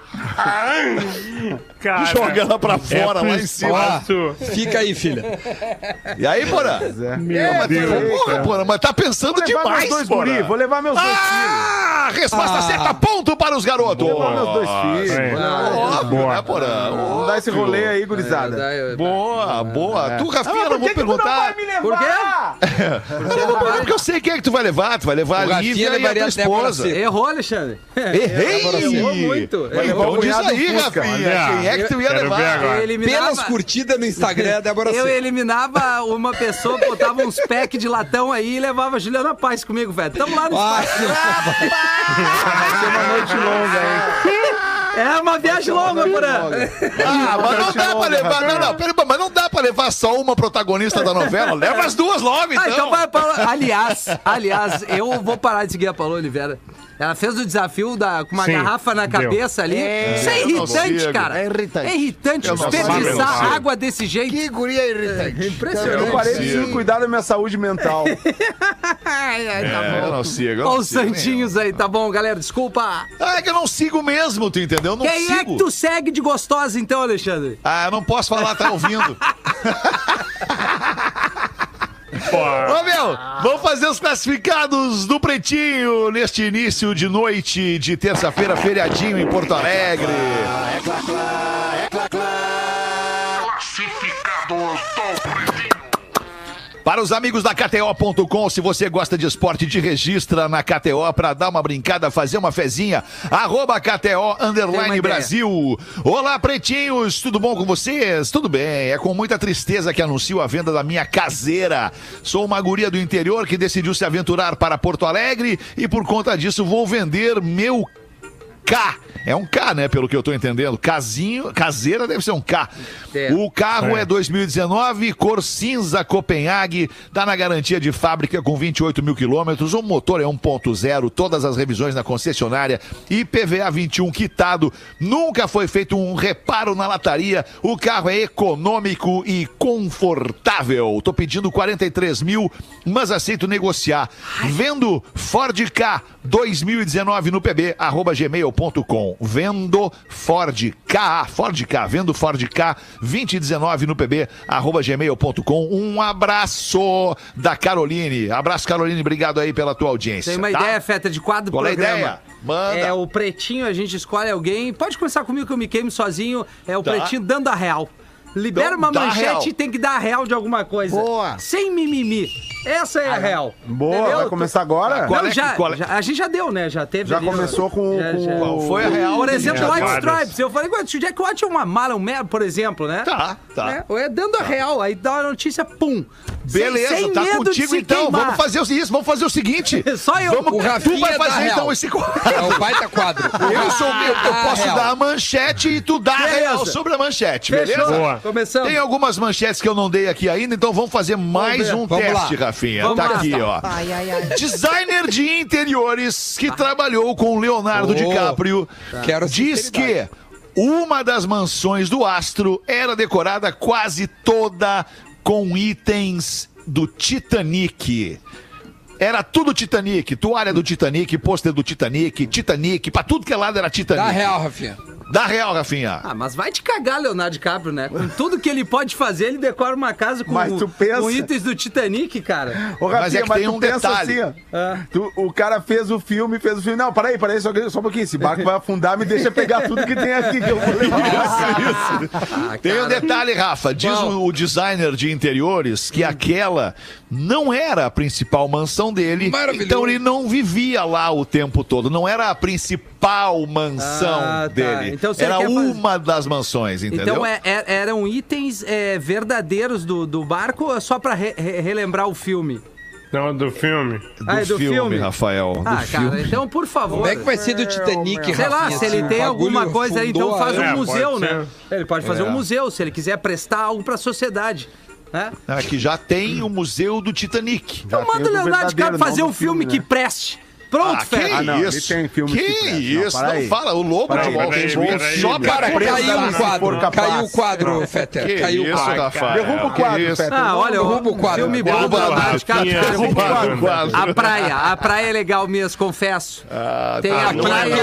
Speaker 6: Cara,
Speaker 3: Joga ela pra
Speaker 6: é
Speaker 3: fora,
Speaker 6: pro
Speaker 3: lá em cima.
Speaker 7: Ó, fica aí, filha.
Speaker 3: E aí, Porã?
Speaker 6: Meu Deus.
Speaker 3: Porra, Porã, mas tá pensando
Speaker 4: Vou levar
Speaker 3: demais,
Speaker 4: meus dois
Speaker 3: Porã.
Speaker 4: guri, vou levar meus dois filhos.
Speaker 3: Ah, resposta
Speaker 7: Ah.
Speaker 3: certa, ponto para os garotos.
Speaker 4: Vou levar meus dois filhos.
Speaker 6: É.
Speaker 3: Óbvio,
Speaker 6: Boa.
Speaker 3: né, Porã?
Speaker 4: Vamos dar esse rolê aí,
Speaker 1: É,
Speaker 4: gurizada.
Speaker 1: daí-
Speaker 3: Boa, boa. Tu, Rafinha,
Speaker 4: Ah,
Speaker 3: não vou perguntar.
Speaker 1: Por quê? [laughs]
Speaker 3: Eu não vou perguntar porque eu sei quem é que tu vai levar. Tu vai levar a Lívia e a tua esposa.
Speaker 1: Errou, Alexandre.
Speaker 3: Errei!
Speaker 1: Errou muito.
Speaker 3: Então diz aí, Rafinha,
Speaker 6: olha.
Speaker 3: quem é que tu ia levar?
Speaker 6: agora.
Speaker 1: Eu eliminava,
Speaker 7: Pelas curtidas no Instagram, Débora
Speaker 1: eu eliminava uma pessoa, botava uns packs de latão aí e levava a Juliana Paz comigo, velho. Tamo lá no
Speaker 7: Ah,
Speaker 1: espaço.
Speaker 4: Vai ser uma noite longa, hein? [laughs]
Speaker 1: É uma viagem longa, Porã.
Speaker 3: Ah, mas não dá pra levar. Não, não, peraí, mas não dá pra levar só uma protagonista da novela. Leva as duas logo, então.
Speaker 1: Ah, então vai para. Aliás, aliás, eu vou parar de seguir a Paula Oliveira. Ela fez o desafio da, com uma
Speaker 6: Sim,
Speaker 1: garrafa na
Speaker 6: deu.
Speaker 1: cabeça ali. Isso é
Speaker 3: eu não
Speaker 1: irritante,
Speaker 3: sigo.
Speaker 1: cara.
Speaker 5: É irritante.
Speaker 1: É irritante
Speaker 3: sigo,
Speaker 1: desperdiçar
Speaker 3: sigo.
Speaker 1: água desse jeito.
Speaker 5: Que guria irritante.
Speaker 1: Impressionante.
Speaker 4: Eu parei de cuidar da minha saúde mental. [laughs]
Speaker 1: Ai, ai, tá
Speaker 3: É, eu
Speaker 1: bom.
Speaker 3: não sigo. eu não
Speaker 1: Olha os
Speaker 3: sigo
Speaker 1: santinhos aí, tá bom, galera? Desculpa.
Speaker 3: Ah, é que eu não sigo mesmo, tu entendeu? Eu não
Speaker 1: Quem
Speaker 3: sigo.
Speaker 1: é que tu segue de gostosa, então, Alexandre?
Speaker 3: Ah, eu não posso falar, tá ouvindo. [laughs] Ô, meu, vamos fazer os classificados do Pretinho neste início de noite de terça-feira, feriadinho em Porto Alegre. Para os amigos da KTO.com, se você gosta de esporte, te registra na KTO para dar uma brincada, fazer uma fezinha. Arroba KTO Underline. Brasil. Olá, pretinhos, tudo bom com vocês? Tudo bem, é com muita tristeza que anuncio a venda da minha caseira. Sou uma guria do interior que decidiu se aventurar para Porto Alegre e por conta disso vou vender meu K. É um K, né? Pelo que eu tô entendendo. Casinho, caseira deve ser um K.
Speaker 1: É.
Speaker 3: O carro é.
Speaker 6: É.
Speaker 3: 2019, cor cinza Copenhague, tá na garantia de fábrica com 28 mil quilômetros. O motor é 1.0, todas as revisões na concessionária e PVA 21 quitado. Nunca foi feito um reparo na lataria. O carro é econômico e confortável. Tô pedindo 43 mil, mas aceito negociar. Vendo Ford K 2019 no pb, arroba gmail.com. Vendo Ford K, Ford K, vendo Ford K 2019 no pb, arroba gmail.com. Um abraço da Caroline. Abraço, Caroline, obrigado aí pela tua audiência.
Speaker 1: Tem uma
Speaker 3: tá?
Speaker 1: ideia, Feta, de quadro
Speaker 3: Qual é a
Speaker 1: programa.
Speaker 3: ideia? Manda.
Speaker 1: É o pretinho, a gente escolhe alguém. Pode começar comigo que eu me queimo sozinho. É o
Speaker 3: Tá.
Speaker 1: pretinho dando a real. Libera
Speaker 3: Então,
Speaker 1: uma
Speaker 3: dá
Speaker 1: manchete
Speaker 3: real.
Speaker 1: e tem que dar a real de alguma coisa.
Speaker 5: Boa.
Speaker 1: Sem mimimi. Essa é a real.
Speaker 4: Boa,
Speaker 1: Entendeu?
Speaker 4: vai começar agora?
Speaker 1: Não,
Speaker 3: Qual é-
Speaker 1: já,
Speaker 3: qual é-
Speaker 1: já- a gente já deu, né? Já teve.
Speaker 4: Já
Speaker 1: ali,
Speaker 4: começou
Speaker 1: ó.
Speaker 4: com-
Speaker 1: Já-
Speaker 4: com-
Speaker 1: já.
Speaker 3: Qual foi a real?
Speaker 1: Por exemplo, White
Speaker 6: várias.
Speaker 1: Stripes. Eu falei, "Ué, o Jack White é uma mala, um merda, por exemplo, né?
Speaker 3: Tá, tá.
Speaker 1: É, ou é dando a real, aí dá a notícia, pum.
Speaker 3: Beleza,
Speaker 1: sem, sem
Speaker 3: tá contigo então.
Speaker 1: queimar.
Speaker 3: Vamos fazer isso, vamos fazer o seguinte. [laughs]
Speaker 1: Só eu.
Speaker 3: Vamos,
Speaker 7: O
Speaker 3: tu
Speaker 7: Rafinha
Speaker 3: vai
Speaker 7: dá
Speaker 3: fazer
Speaker 7: real.
Speaker 3: então esse quadro.
Speaker 7: É o baita quadro. [laughs]
Speaker 3: Eu sou eu, eu
Speaker 7: Ah,
Speaker 3: posso
Speaker 7: real.
Speaker 3: dar a manchete e tu dá a
Speaker 1: Beleza.
Speaker 3: real sobre a manchete,
Speaker 1: Fechou.
Speaker 3: beleza?
Speaker 6: Boa.
Speaker 1: Começamos.
Speaker 3: Tem algumas manchetes que eu não dei aqui ainda, então vamos fazer mais
Speaker 1: ver.
Speaker 3: um
Speaker 7: Vamos
Speaker 3: teste,
Speaker 7: lá.
Speaker 3: Rafinha.
Speaker 1: Vamos
Speaker 3: tá
Speaker 1: lá.
Speaker 3: aqui, ó.
Speaker 5: Ai, ai, ai.
Speaker 3: Designer de interiores que trabalhou com Leonardo
Speaker 7: Oh,
Speaker 3: DiCaprio
Speaker 7: Quero
Speaker 3: diz que uma das mansões do astro era decorada quase toda com itens do Titanic. Era tudo Titanic, toalha do Titanic, pôster do Titanic, Titanic, pra tudo que é lado era Titanic.
Speaker 7: Dá real, Rafinha.
Speaker 3: Dá real, Rafinha.
Speaker 1: Ah, mas vai te cagar, Leonardo DiCaprio, né? Com tudo que ele pode fazer, ele decora uma casa com,
Speaker 4: Mas tu pensa-
Speaker 1: com itens do Titanic, cara.
Speaker 4: Ô,
Speaker 3: Mas
Speaker 4: Rafinha,
Speaker 3: é que tem
Speaker 4: tu
Speaker 3: um
Speaker 4: pensa
Speaker 3: detalhe.
Speaker 4: assim, ó. Tu- o cara fez o filme, fez o filme. Não, peraí, peraí, só, só um pouquinho. Esse barco vai afundar, me deixa pegar tudo que tem aqui que eu vou levar. [laughs]
Speaker 1: Ah,
Speaker 3: Tem um detalhe, Rafa. Diz o, o designer de interiores que aquela não era a principal mansão dele. Então ele não vivia lá o tempo todo. Não era a principal mansão
Speaker 1: Ah, tá. Então,
Speaker 3: era
Speaker 1: quer fazer-
Speaker 3: uma das mansões, entendeu?
Speaker 1: Então é- é- eram itens é, verdadeiros do, do barco ou é só pra re- re- relembrar o filme?
Speaker 6: Não, do filme.
Speaker 3: do,
Speaker 1: Ah, é do
Speaker 3: filme,
Speaker 1: filme?
Speaker 3: Rafael. do
Speaker 1: Ah,
Speaker 3: filme.
Speaker 1: cara, então por favor.
Speaker 7: Como é que vai ser do Titanic,
Speaker 1: Sei lá, se ele tem alguma coisa aí, então faz
Speaker 7: a-
Speaker 1: um
Speaker 6: É,
Speaker 1: museu, né? Ele pode fazer
Speaker 3: É.
Speaker 1: um museu, se ele quiser prestar algo pra sociedade. Né?
Speaker 3: É que já tem o Museu do Titanic.
Speaker 1: Então manda o Leonardo DiCaprio fazer
Speaker 4: não
Speaker 1: um
Speaker 4: do
Speaker 1: filme
Speaker 4: filme,
Speaker 1: que
Speaker 4: né?
Speaker 1: preste. Pronto,
Speaker 3: Ah.
Speaker 4: Ah, não, ele
Speaker 3: isso?
Speaker 4: tem filmes
Speaker 3: que
Speaker 4: que. Não,
Speaker 3: isso? Não,
Speaker 4: aí.
Speaker 3: fala, o Lobo de Wall Street só para
Speaker 7: Cara, caiu o quadro. Caiu o quadro, Fetter. Caiu o quadro.
Speaker 4: Derruba o quadro? Feta.
Speaker 1: Ah, olha,
Speaker 7: Derruba o
Speaker 1: o
Speaker 7: quadro.
Speaker 1: filme bom
Speaker 6: Derruba
Speaker 1: da. A praia, a praia é legal mesmo, confesso.
Speaker 3: Ah,
Speaker 1: Tem
Speaker 3: tá
Speaker 1: a
Speaker 6: não
Speaker 1: praia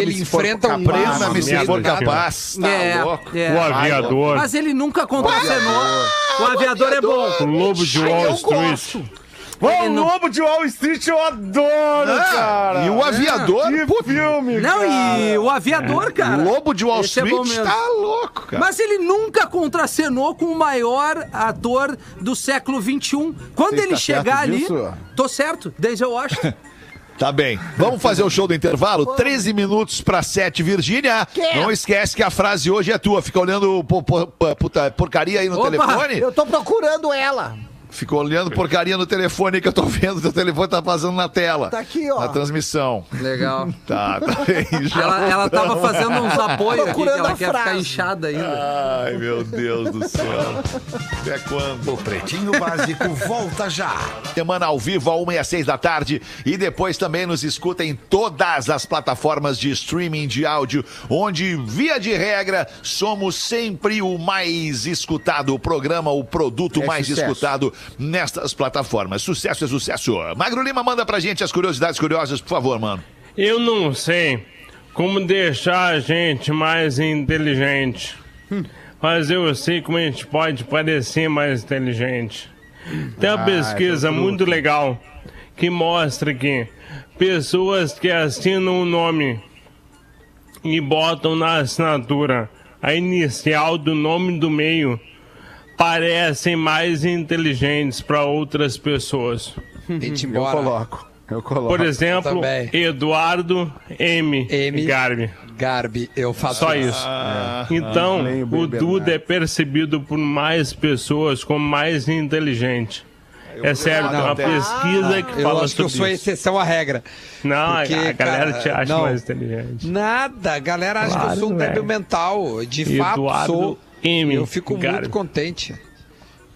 Speaker 7: Ele
Speaker 4: for
Speaker 7: enfrenta um Nossa,
Speaker 3: se for capaz. Tá
Speaker 1: é,
Speaker 3: louco?
Speaker 1: é.
Speaker 6: O aviador.
Speaker 1: Mas ele nunca contracenou. O aviador é bom.
Speaker 6: O lobo de Wall Street.
Speaker 1: Ele
Speaker 4: o
Speaker 1: não-
Speaker 4: Lobo de Wall Street eu adoro,
Speaker 3: Ah,
Speaker 4: cara.
Speaker 3: E o aviador,
Speaker 4: Que
Speaker 3: pô,
Speaker 4: filme,
Speaker 1: Não,
Speaker 4: cara.
Speaker 1: e o aviador, cara.
Speaker 3: Lobo de Wall
Speaker 1: Esse é bom
Speaker 3: Street
Speaker 1: mesmo.
Speaker 3: tá louco, cara.
Speaker 1: Mas ele nunca contracenou com o maior ator do século XXI. Quando
Speaker 4: Você
Speaker 1: ele
Speaker 4: está
Speaker 1: chegar ali.
Speaker 4: disso?
Speaker 1: Tô certo, Denzel Washington. [laughs]
Speaker 3: Tá bem. Vamos fazer o show do intervalo? 13 minutos para 7, Virgínia. Não esquece que a frase hoje é tua. Fica olhando po- po- po- puta porcaria aí no
Speaker 1: Opa,
Speaker 3: telefone.
Speaker 5: Eu tô procurando ela.
Speaker 3: Fica olhando porcaria no telefone que eu tô vendo. Teu telefone tá passando na tela.
Speaker 5: Tá aqui, ó.
Speaker 3: Na transmissão.
Speaker 1: Legal. [laughs]
Speaker 3: Tá, tá bem. Já
Speaker 1: Ela, ela tava fazendo uns [laughs] apoios aqui que
Speaker 5: Procurando
Speaker 1: ela quer ficar inchada ainda.
Speaker 3: Ai, meu Deus do céu. Até quando?
Speaker 2: O Pretinho Básico volta já.
Speaker 3: Semana ao vivo, a 1 e às 6 da tarde. E depois também nos escuta em todas as plataformas de streaming de áudio, onde, via de regra, somos sempre o mais escutado, o programa, o produto
Speaker 4: É
Speaker 3: mais
Speaker 4: sucesso.
Speaker 3: escutado nestas plataformas. Sucesso é sucesso. Magro Lima, manda pra gente as curiosidades curiosas, por favor, mano.
Speaker 6: Eu não sei como deixar a gente mais inteligente. Mas eu sei como a gente pode parecer mais inteligente. Tem uma pesquisa muito legal que mostra que pessoas que assinam o nome e botam na assinatura a inicial do nome do meio parecem mais inteligentes para outras pessoas.
Speaker 4: Eu coloco. Eu coloco.
Speaker 6: Por exemplo. Eduardo M.
Speaker 7: M.
Speaker 6: Garbi.
Speaker 7: Garbi, eu faço
Speaker 6: Só isso. Então,
Speaker 4: nem o.
Speaker 6: Duda é percebido por mais pessoas como mais inteligente. É sério, tem uma
Speaker 3: até-
Speaker 6: pesquisa que
Speaker 7: Eu
Speaker 6: fala
Speaker 7: acho que eu
Speaker 6: sobre
Speaker 7: sou a
Speaker 6: isso.
Speaker 7: exceção à regra.
Speaker 6: Não,
Speaker 7: Porque,
Speaker 6: a galera
Speaker 7: cara,
Speaker 6: te acha
Speaker 7: não.
Speaker 6: mais inteligente.
Speaker 7: Nada, a galera acha que eu
Speaker 6: Claro,
Speaker 7: sou um débil mental. De fato,
Speaker 6: Eduardo
Speaker 7: sou.
Speaker 6: M.
Speaker 7: Eu fico
Speaker 6: Garbi.
Speaker 7: muito contente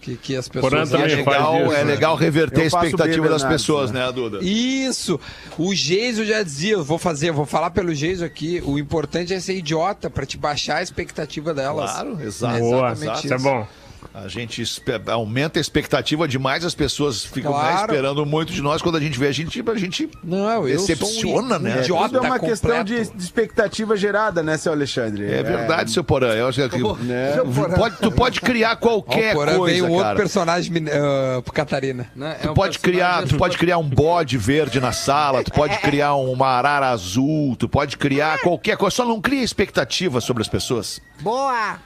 Speaker 7: que, que as pessoas
Speaker 3: é legal,
Speaker 6: isso,
Speaker 3: é
Speaker 6: né?
Speaker 3: legal reverter a expectativa das pessoas,
Speaker 4: né?
Speaker 3: né, Duda?
Speaker 7: Isso! O Geiso já dizia, vou fazer, vou falar pelo Geiso aqui. O importante é ser idiota pra te baixar a expectativa delas.
Speaker 3: Claro, exato.
Speaker 7: É
Speaker 6: Boa,
Speaker 7: exatamente
Speaker 6: isso é bom.
Speaker 3: A gente aumenta a expectativa demais, as pessoas ficam né,
Speaker 7: Claro.
Speaker 3: esperando muito de nós. Quando a gente vê, a gente, a gente
Speaker 7: Não, eu
Speaker 3: decepciona,
Speaker 7: sou um
Speaker 3: né?
Speaker 7: idiota
Speaker 4: Tudo é uma questão de,
Speaker 7: completo.
Speaker 4: de expectativa gerada, né, seu Alexandre?
Speaker 3: É verdade, seu Porã. Eu acho que [laughs]
Speaker 4: né?
Speaker 3: pode, tu pode criar qualquer
Speaker 7: porém,
Speaker 3: coisa,
Speaker 7: veio um outro
Speaker 3: cara.
Speaker 7: personagem pro Catarina.
Speaker 1: Né? É
Speaker 3: Tu
Speaker 1: um
Speaker 3: pode criar, tu pode criar um bode verde na sala, tu pode [laughs] criar uma arara azul, tu pode criar qualquer coisa, só não cria expectativa sobre as pessoas,
Speaker 5: Boa!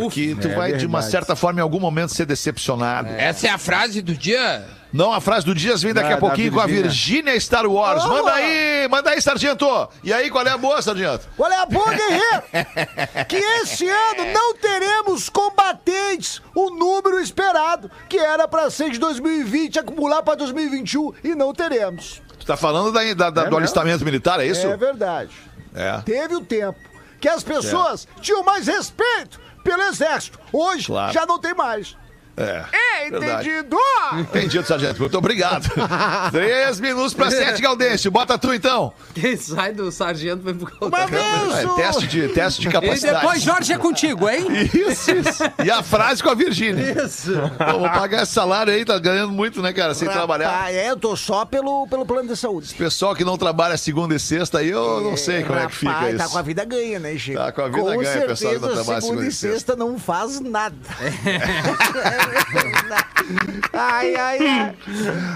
Speaker 3: Porque tu
Speaker 4: é
Speaker 3: vai de uma
Speaker 4: verdade.
Speaker 3: certa forma em algum momento ser decepcionado.
Speaker 7: Essa é a frase do dia?
Speaker 3: Não, a frase do Dias vem daqui
Speaker 4: Da-
Speaker 3: a pouquinho com a
Speaker 4: Virgínia.
Speaker 3: Star Wars.
Speaker 5: Oh!
Speaker 3: Manda aí, manda aí, sargento. E aí, qual é a boa, sargento?
Speaker 5: Qual é a boa, guerreiro? [laughs] que esse ano não teremos combatentes o número esperado, que era pra ser de 2020, acumular pra 2021, e não teremos.
Speaker 3: Tu tá falando da, da- da- do
Speaker 4: mesmo?
Speaker 3: alistamento militar, é isso?
Speaker 5: É verdade.
Speaker 3: É.
Speaker 5: Teve o tempo que as pessoas tinham mais respeito pelo exército. Hoje
Speaker 3: Claro.
Speaker 5: já não tem mais.
Speaker 3: É.
Speaker 5: É,
Speaker 3: Verdade.
Speaker 5: entendido?
Speaker 3: Entendido, sargento. Muito obrigado. [laughs] Três minutos pra sete, Gaudêncio. Bota tu, então.
Speaker 1: Quem sai do sargento vai pro
Speaker 5: vez!
Speaker 3: É, teste, de, teste de
Speaker 1: E
Speaker 3: capacidade.
Speaker 1: depois, Jorge, é contigo, hein?
Speaker 3: Isso, isso. E a frase com a Virgínia.
Speaker 1: Isso.
Speaker 3: Pô, vou pagar esse salário aí, tá ganhando muito, né, cara? Sem trabalhar.
Speaker 5: Rapaz, é, eu tô só pelo, pelo plano de saúde.
Speaker 3: Pessoal que não trabalha segunda e sexta aí, eu não sei como é que fica
Speaker 5: Rapaz,
Speaker 3: isso.
Speaker 5: Tá com a vida ganha, né, Chico?
Speaker 3: Tá com a vida
Speaker 5: com
Speaker 3: ganha,
Speaker 5: certeza,
Speaker 3: pessoal que não trabalha
Speaker 5: segunda
Speaker 3: segunda
Speaker 5: e
Speaker 3: e sexta.
Speaker 5: sexta não faz nada. [laughs] [laughs] ai, ai, ai.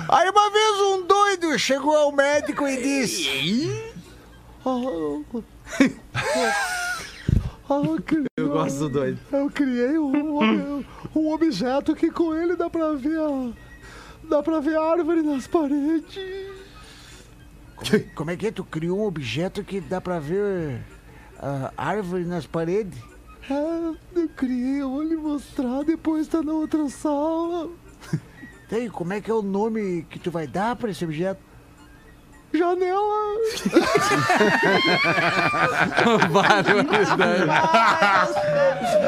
Speaker 5: Aí uma vez um doido chegou ao médico e disse... "Oh, oh, eu criei-
Speaker 1: Eu gosto do doido.
Speaker 5: eu criei um, um- um objeto que com ele dá pra ver a, dá pra ver árvore nas paredes. Como, como é que é? Tu criou um objeto que dá pra ver a árvore nas paredes? É, eu criei, eu vou lhe mostrar, depois tá na outra sala. Tem, como é que é o nome que tu vai dar pra esse objeto? Janela! [laughs]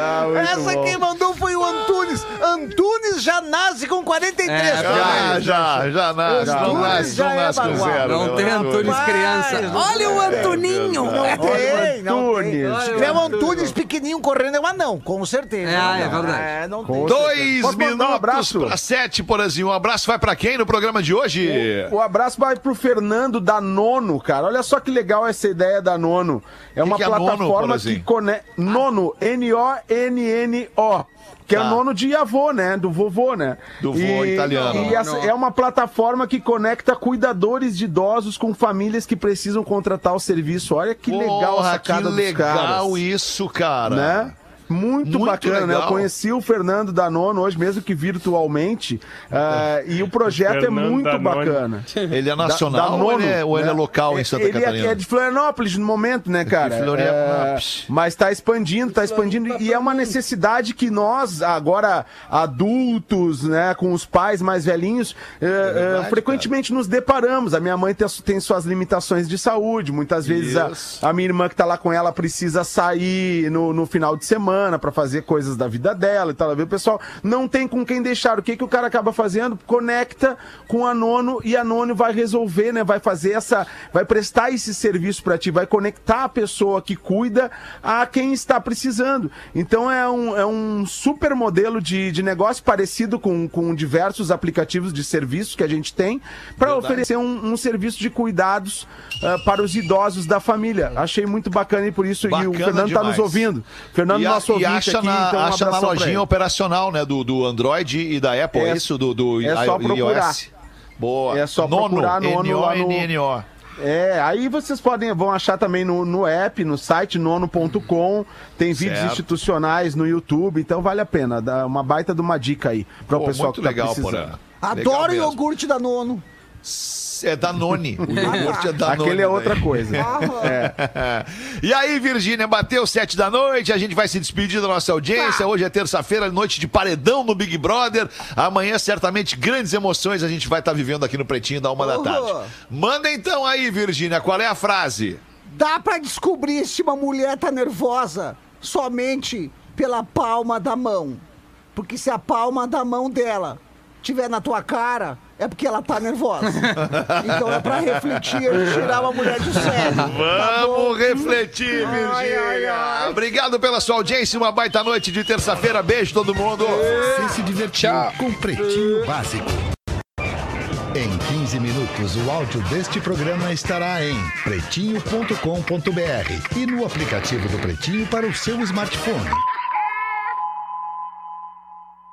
Speaker 3: Ah,
Speaker 5: Essa quem mandou foi o o Antunes. Antunes já nasce com 43.
Speaker 1: É.
Speaker 3: Já, já, já nasce. Não
Speaker 5: Antunes
Speaker 3: nasce,
Speaker 5: já
Speaker 3: não
Speaker 5: é
Speaker 3: nasce com zero.
Speaker 1: Não
Speaker 3: né,
Speaker 1: tem
Speaker 3: Antunes?
Speaker 5: Mas-
Speaker 1: criança. Olha o!
Speaker 5: Não tem, não tem.
Speaker 4: Antunes.
Speaker 5: Se tiver um Antunes pequenininho correndo, é um anão, com certeza.
Speaker 1: É, é verdade.
Speaker 5: É, não tem.
Speaker 3: Dois
Speaker 4: um
Speaker 3: minutos
Speaker 4: abraço?
Speaker 3: para sete, Porazinho. Um abraço vai pra quem no programa de hoje?
Speaker 4: O abraço vai pro Fernando da Nono, cara. Olha só que legal essa ideia da Nono. É uma
Speaker 3: que é Nono,
Speaker 4: plataforma
Speaker 3: Porazinho?
Speaker 4: que conecta. Nono, N-O-N-N-O. Que é
Speaker 3: Tá.
Speaker 4: nono de avô, né? Do vovô, né?
Speaker 3: Do vô italiano.
Speaker 4: E essa é uma plataforma que conecta cuidadores de idosos com famílias que precisam contratar o serviço. Olha que legal
Speaker 3: Porra,
Speaker 4: a sacada
Speaker 3: que
Speaker 4: dos
Speaker 3: legal
Speaker 4: caras.
Speaker 3: isso, cara.
Speaker 4: né? Muito,
Speaker 3: Muito
Speaker 4: bacana, né? Eu
Speaker 3: legal.
Speaker 4: conheci o Fernando Danono hoje, mesmo que virtualmente, ah, e o projeto é
Speaker 6: Fernando
Speaker 4: muito
Speaker 6: Danone.
Speaker 4: bacana.
Speaker 3: Ele é nacional ou, ele é, ou ele é
Speaker 4: né?
Speaker 3: local em Santa
Speaker 4: ele é-
Speaker 3: Catarina?
Speaker 4: É, de Florianópolis no momento, né, cara?
Speaker 3: Florianópolis.
Speaker 4: É, mas está expandindo, está expandindo. E é uma necessidade que nós, agora adultos, né, com os pais mais velhinhos, é, é,
Speaker 3: verdade,
Speaker 4: frequentemente nos deparamos. A minha mãe tem, tem suas limitações de saúde. Muitas vezes a, a minha irmã que tá lá com ela precisa sair no, no final de semana para fazer coisas da vida dela e tal. O pessoal não tem com quem deixar. O que, que o cara acaba fazendo? Conecta com a Nono e a Nono vai resolver, né? Vai fazer essa. Vai prestar esse serviço para ti, vai conectar a pessoa que cuida a quem está precisando. Então é um, é um super modelo de, de negócio parecido com, com diversos aplicativos de serviços que a gente tem para oferecer um, um serviço de cuidados ah, para os idosos da família. Achei muito bacana e por isso e o
Speaker 3: Bacana
Speaker 4: Fernando está nos ouvindo. Fernando,
Speaker 3: a-
Speaker 4: nosso
Speaker 3: e
Speaker 4: ouvinte
Speaker 3: acha
Speaker 4: aqui,
Speaker 3: na,
Speaker 4: então um
Speaker 3: acha na lojinha operacional, né? Do, do Android e da Apple, é,
Speaker 4: É-
Speaker 3: isso? Do, do
Speaker 4: é só procurar.
Speaker 3: iOS. Boa.
Speaker 4: É só procurar Nono lá no-. É, aí vocês podem, vão achar também no, no app, no site nono.com, tem vídeos
Speaker 3: Certo.
Speaker 4: institucionais no YouTube, então vale a pena, dá uma baita de uma dica aí para o pessoal
Speaker 3: muito
Speaker 4: que tá
Speaker 3: legal,
Speaker 4: precisando.
Speaker 3: Porã.
Speaker 5: Adoro
Speaker 3: Legal
Speaker 5: iogurte da Nono.
Speaker 3: É Danone. O iogurte é Danone.
Speaker 4: Aquele é outra
Speaker 3: daí.
Speaker 4: coisa. [laughs]
Speaker 3: e aí, Virgínia, bateu sete da noite, a gente vai se despedir da nossa audiência. Hoje é terça-feira, noite de paredão no Big Brother. Amanhã, certamente, grandes emoções a gente vai estar vivendo aqui no Pretinho da uma da tarde. Manda então aí, Virgínia, qual é a frase?
Speaker 5: Dá pra descobrir se uma mulher tá nervosa somente pela palma da mão. Porque se a palma da mão dela tiver na tua cara, é porque ela tá nervosa. [laughs] então é pra refletir e tirar uma mulher de sério. Tá?
Speaker 3: Vamos refletir, Virgínia. Obrigado pela sua audiência. Uma baita noite de terça-feira. Beijo, todo mundo.
Speaker 2: Você se divertiu com Pretinho Básico. Em 15 minutos, o áudio deste programa estará em pretinho.com.br e no aplicativo do Pretinho para o seu smartphone.